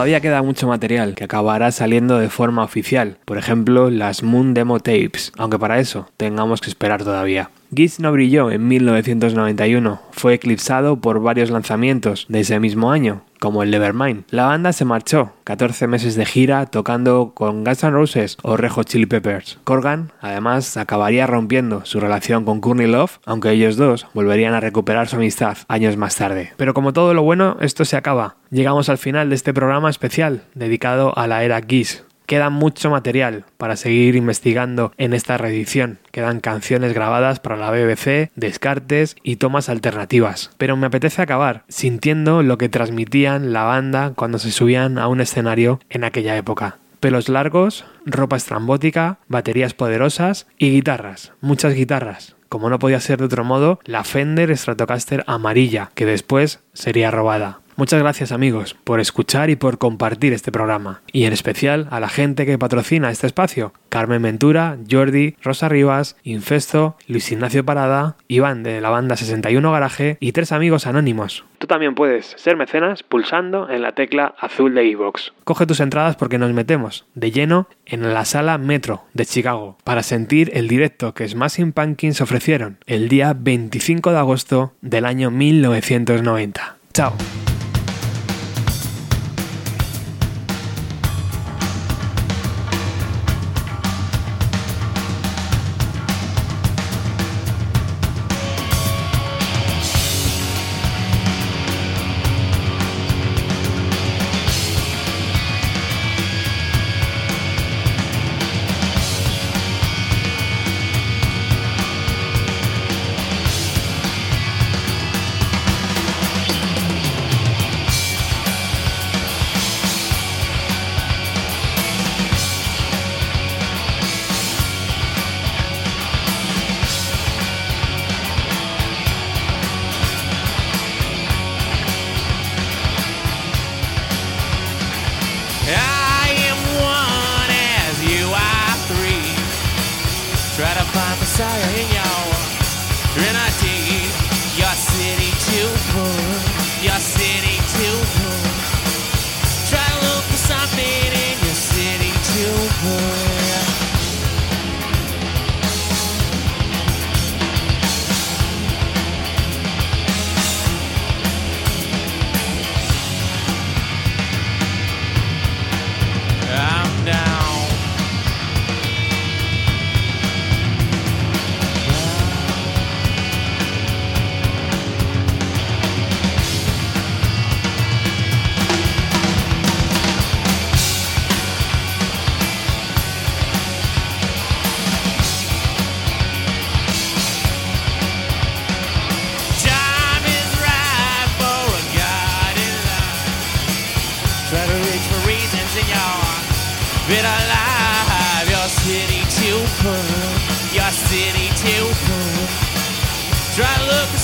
Todavía queda mucho material que acabará saliendo de forma oficial, por ejemplo las Moon Demo Tapes, aunque para eso tengamos que esperar todavía. Giz no brilló en 1991, fue eclipsado por varios lanzamientos de ese mismo año, como el Nevermind. La banda se marchó, 14 meses de gira tocando con Guns N' Roses o Red Hot Chili Peppers. Corgan, además, acabaría rompiendo su relación con Courtney Love, aunque ellos dos volverían a recuperar su amistad años más tarde. Pero como todo lo bueno, esto se acaba. Llegamos al final de este programa especial dedicado a la era Giz. Queda mucho material para seguir investigando en esta reedición. Quedan canciones grabadas para la BBC, descartes y tomas alternativas. Pero me apetece acabar sintiendo lo que transmitían la banda cuando se subían a un escenario en aquella época. Pelos largos, ropa estrambótica, baterías poderosas y guitarras, muchas guitarras. Como no podía ser de otro modo, la Fender Stratocaster amarilla, que después sería robada. Muchas gracias amigos por escuchar y por compartir este programa. Y en especial a la gente que patrocina este espacio. Carmen Ventura, Jordi, Rosa Rivas, Infesto, Luis Ignacio Parada, Iván de la banda 61 Garaje y tres amigos anónimos. Tú también puedes ser mecenas pulsando en la tecla azul de iVoox. Coge tus entradas porque nos metemos de lleno en la sala Metro de Chicago para sentir el directo que Smashing Pumpkins ofrecieron el día 25 de agosto del año 1990. Chao. Try to look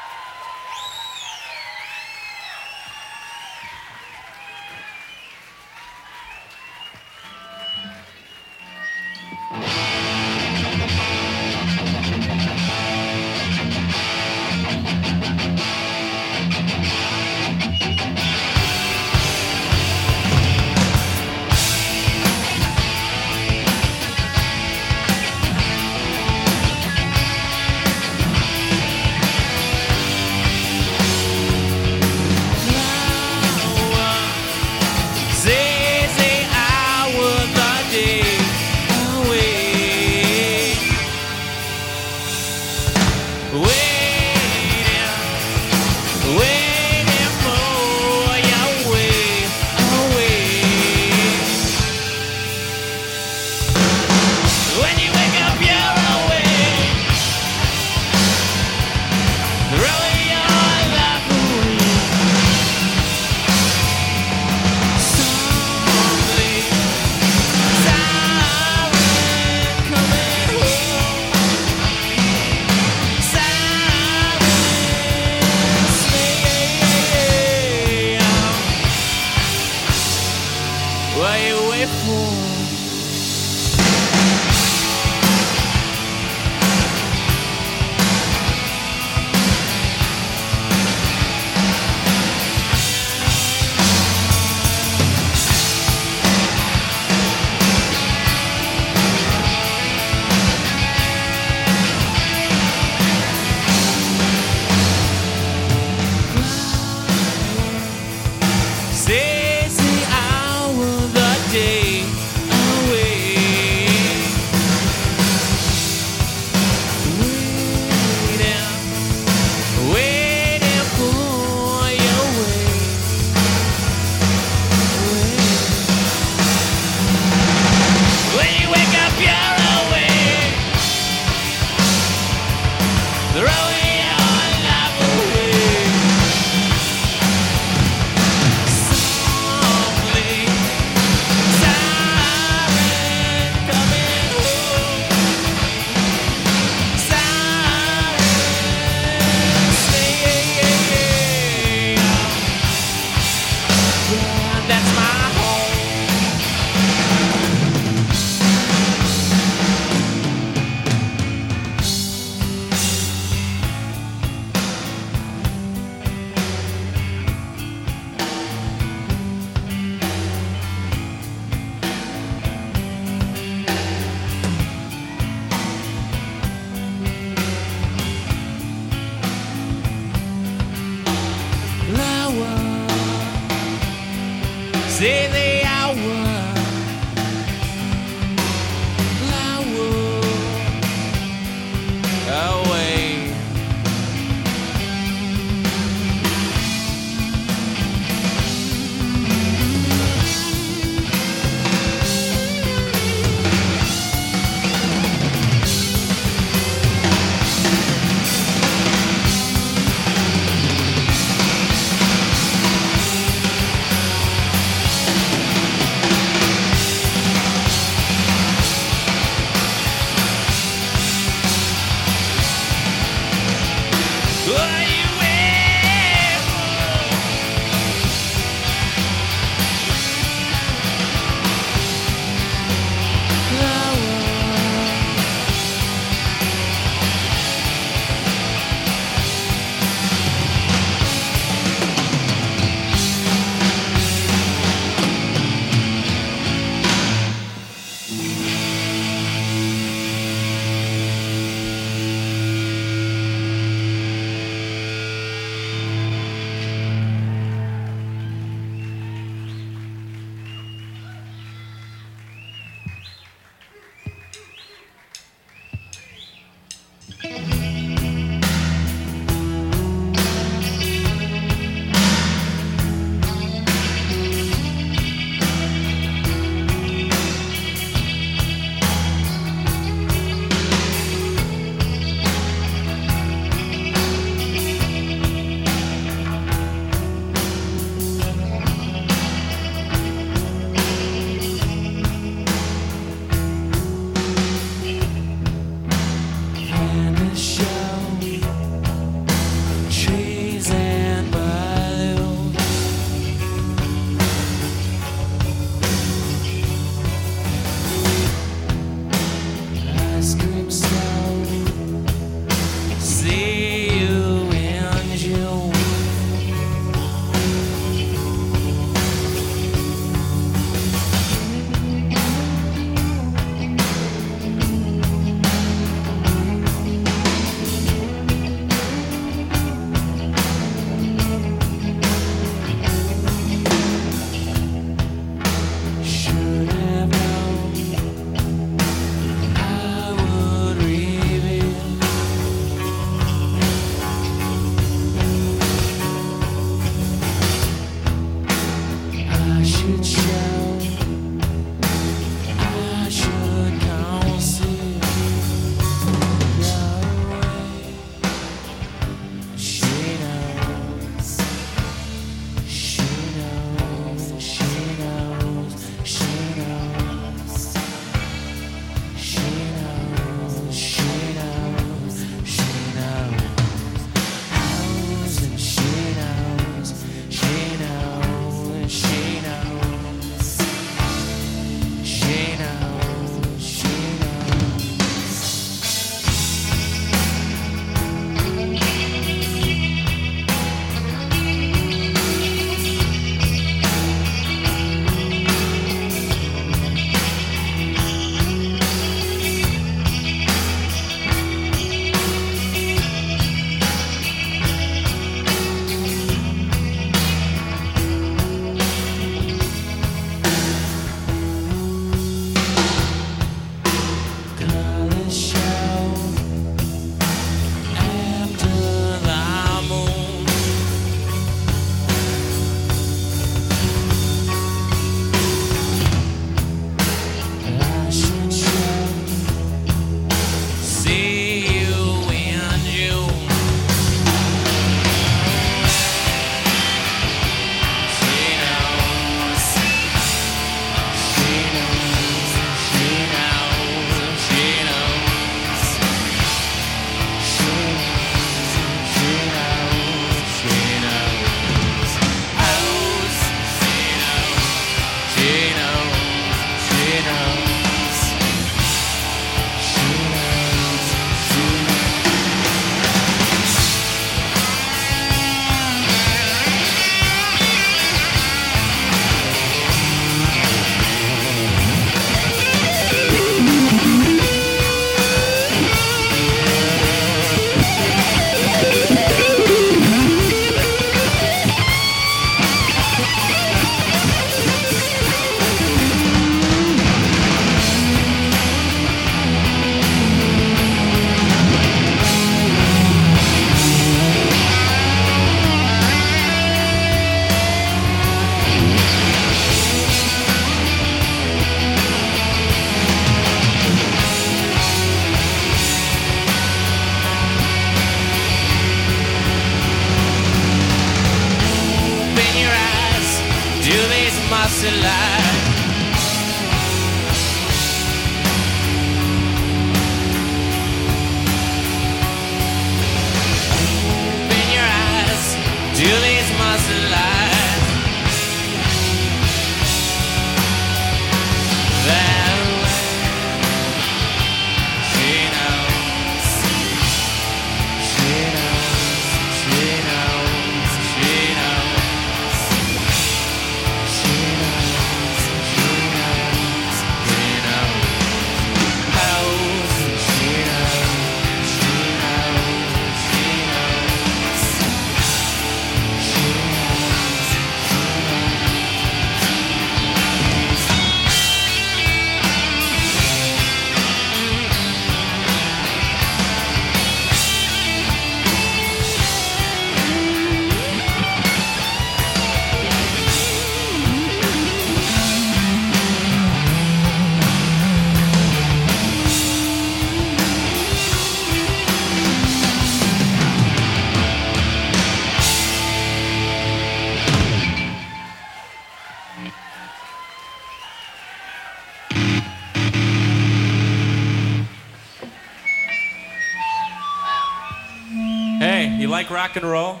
rock and roll?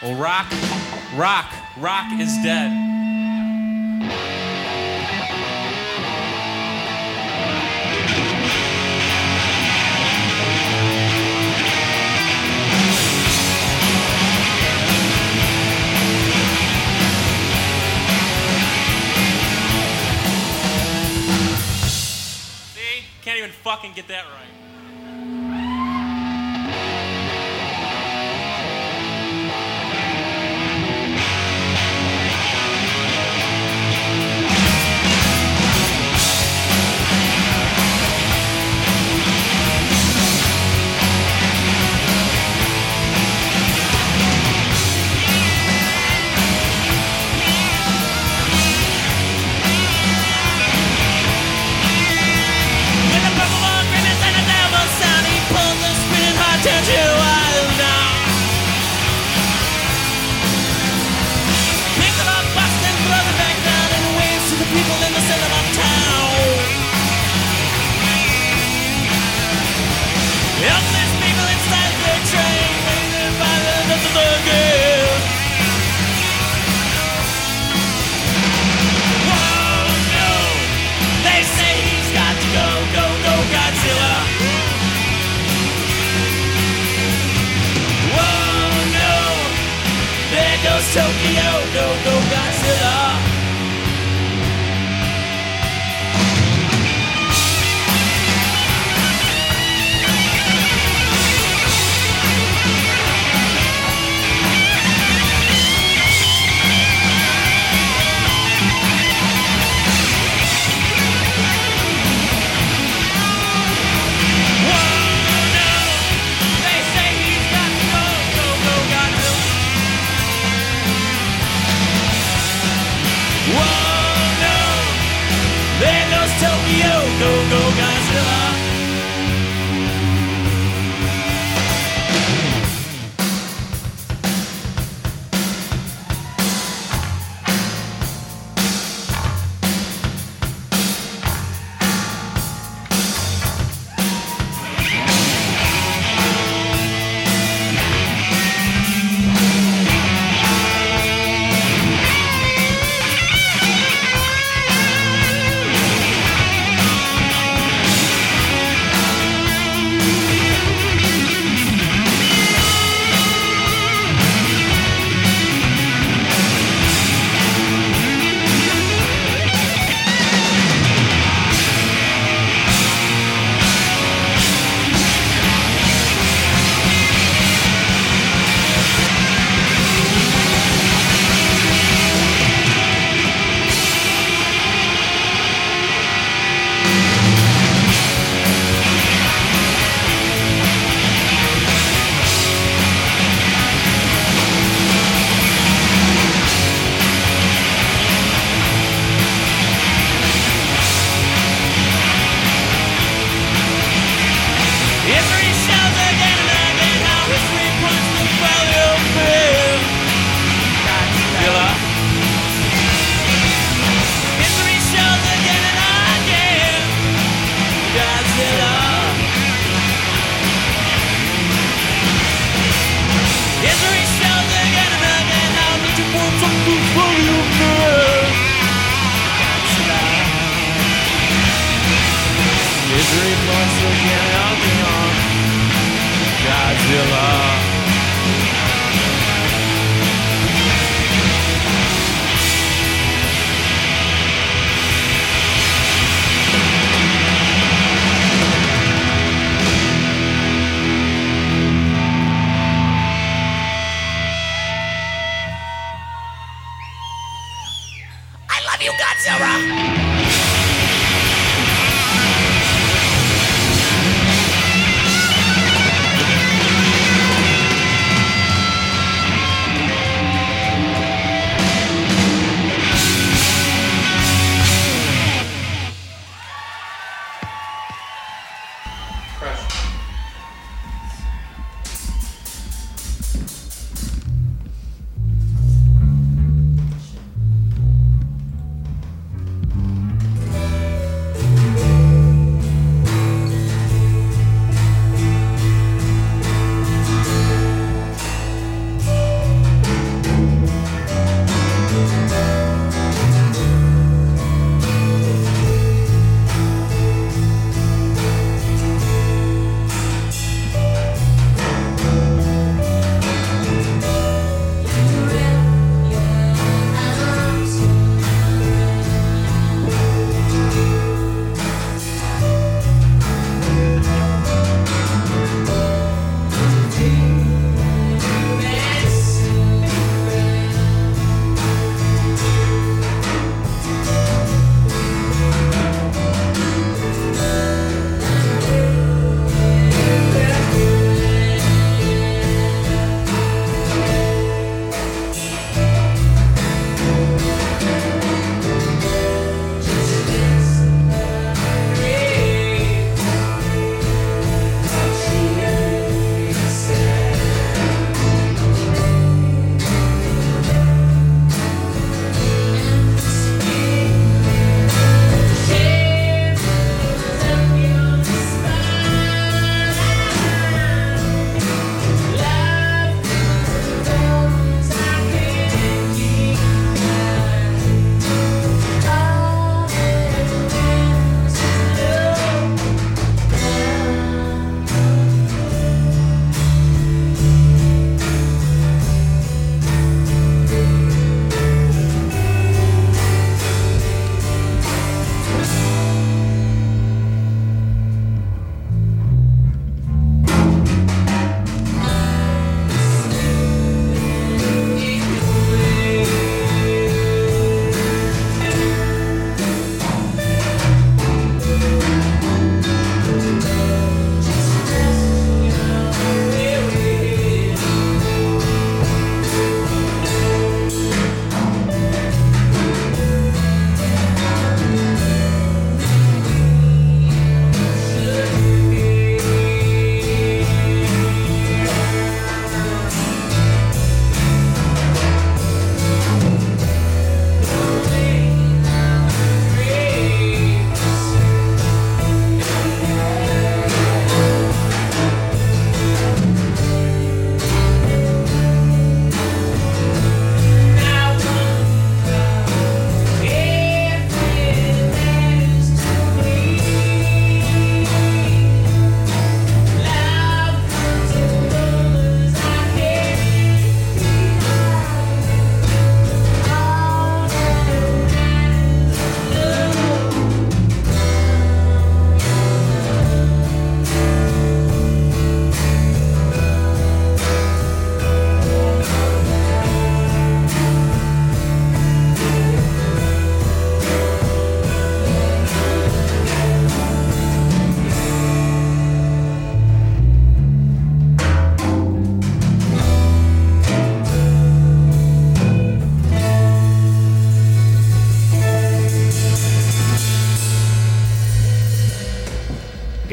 Well, rock, rock, rock is dead. See, can't even fucking get that right.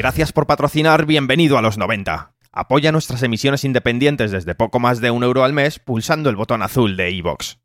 Gracias por patrocinar Bienvenido a los 90. Apoya nuestras emisiones independientes desde poco más de un euro al mes pulsando el botón azul de iVoox.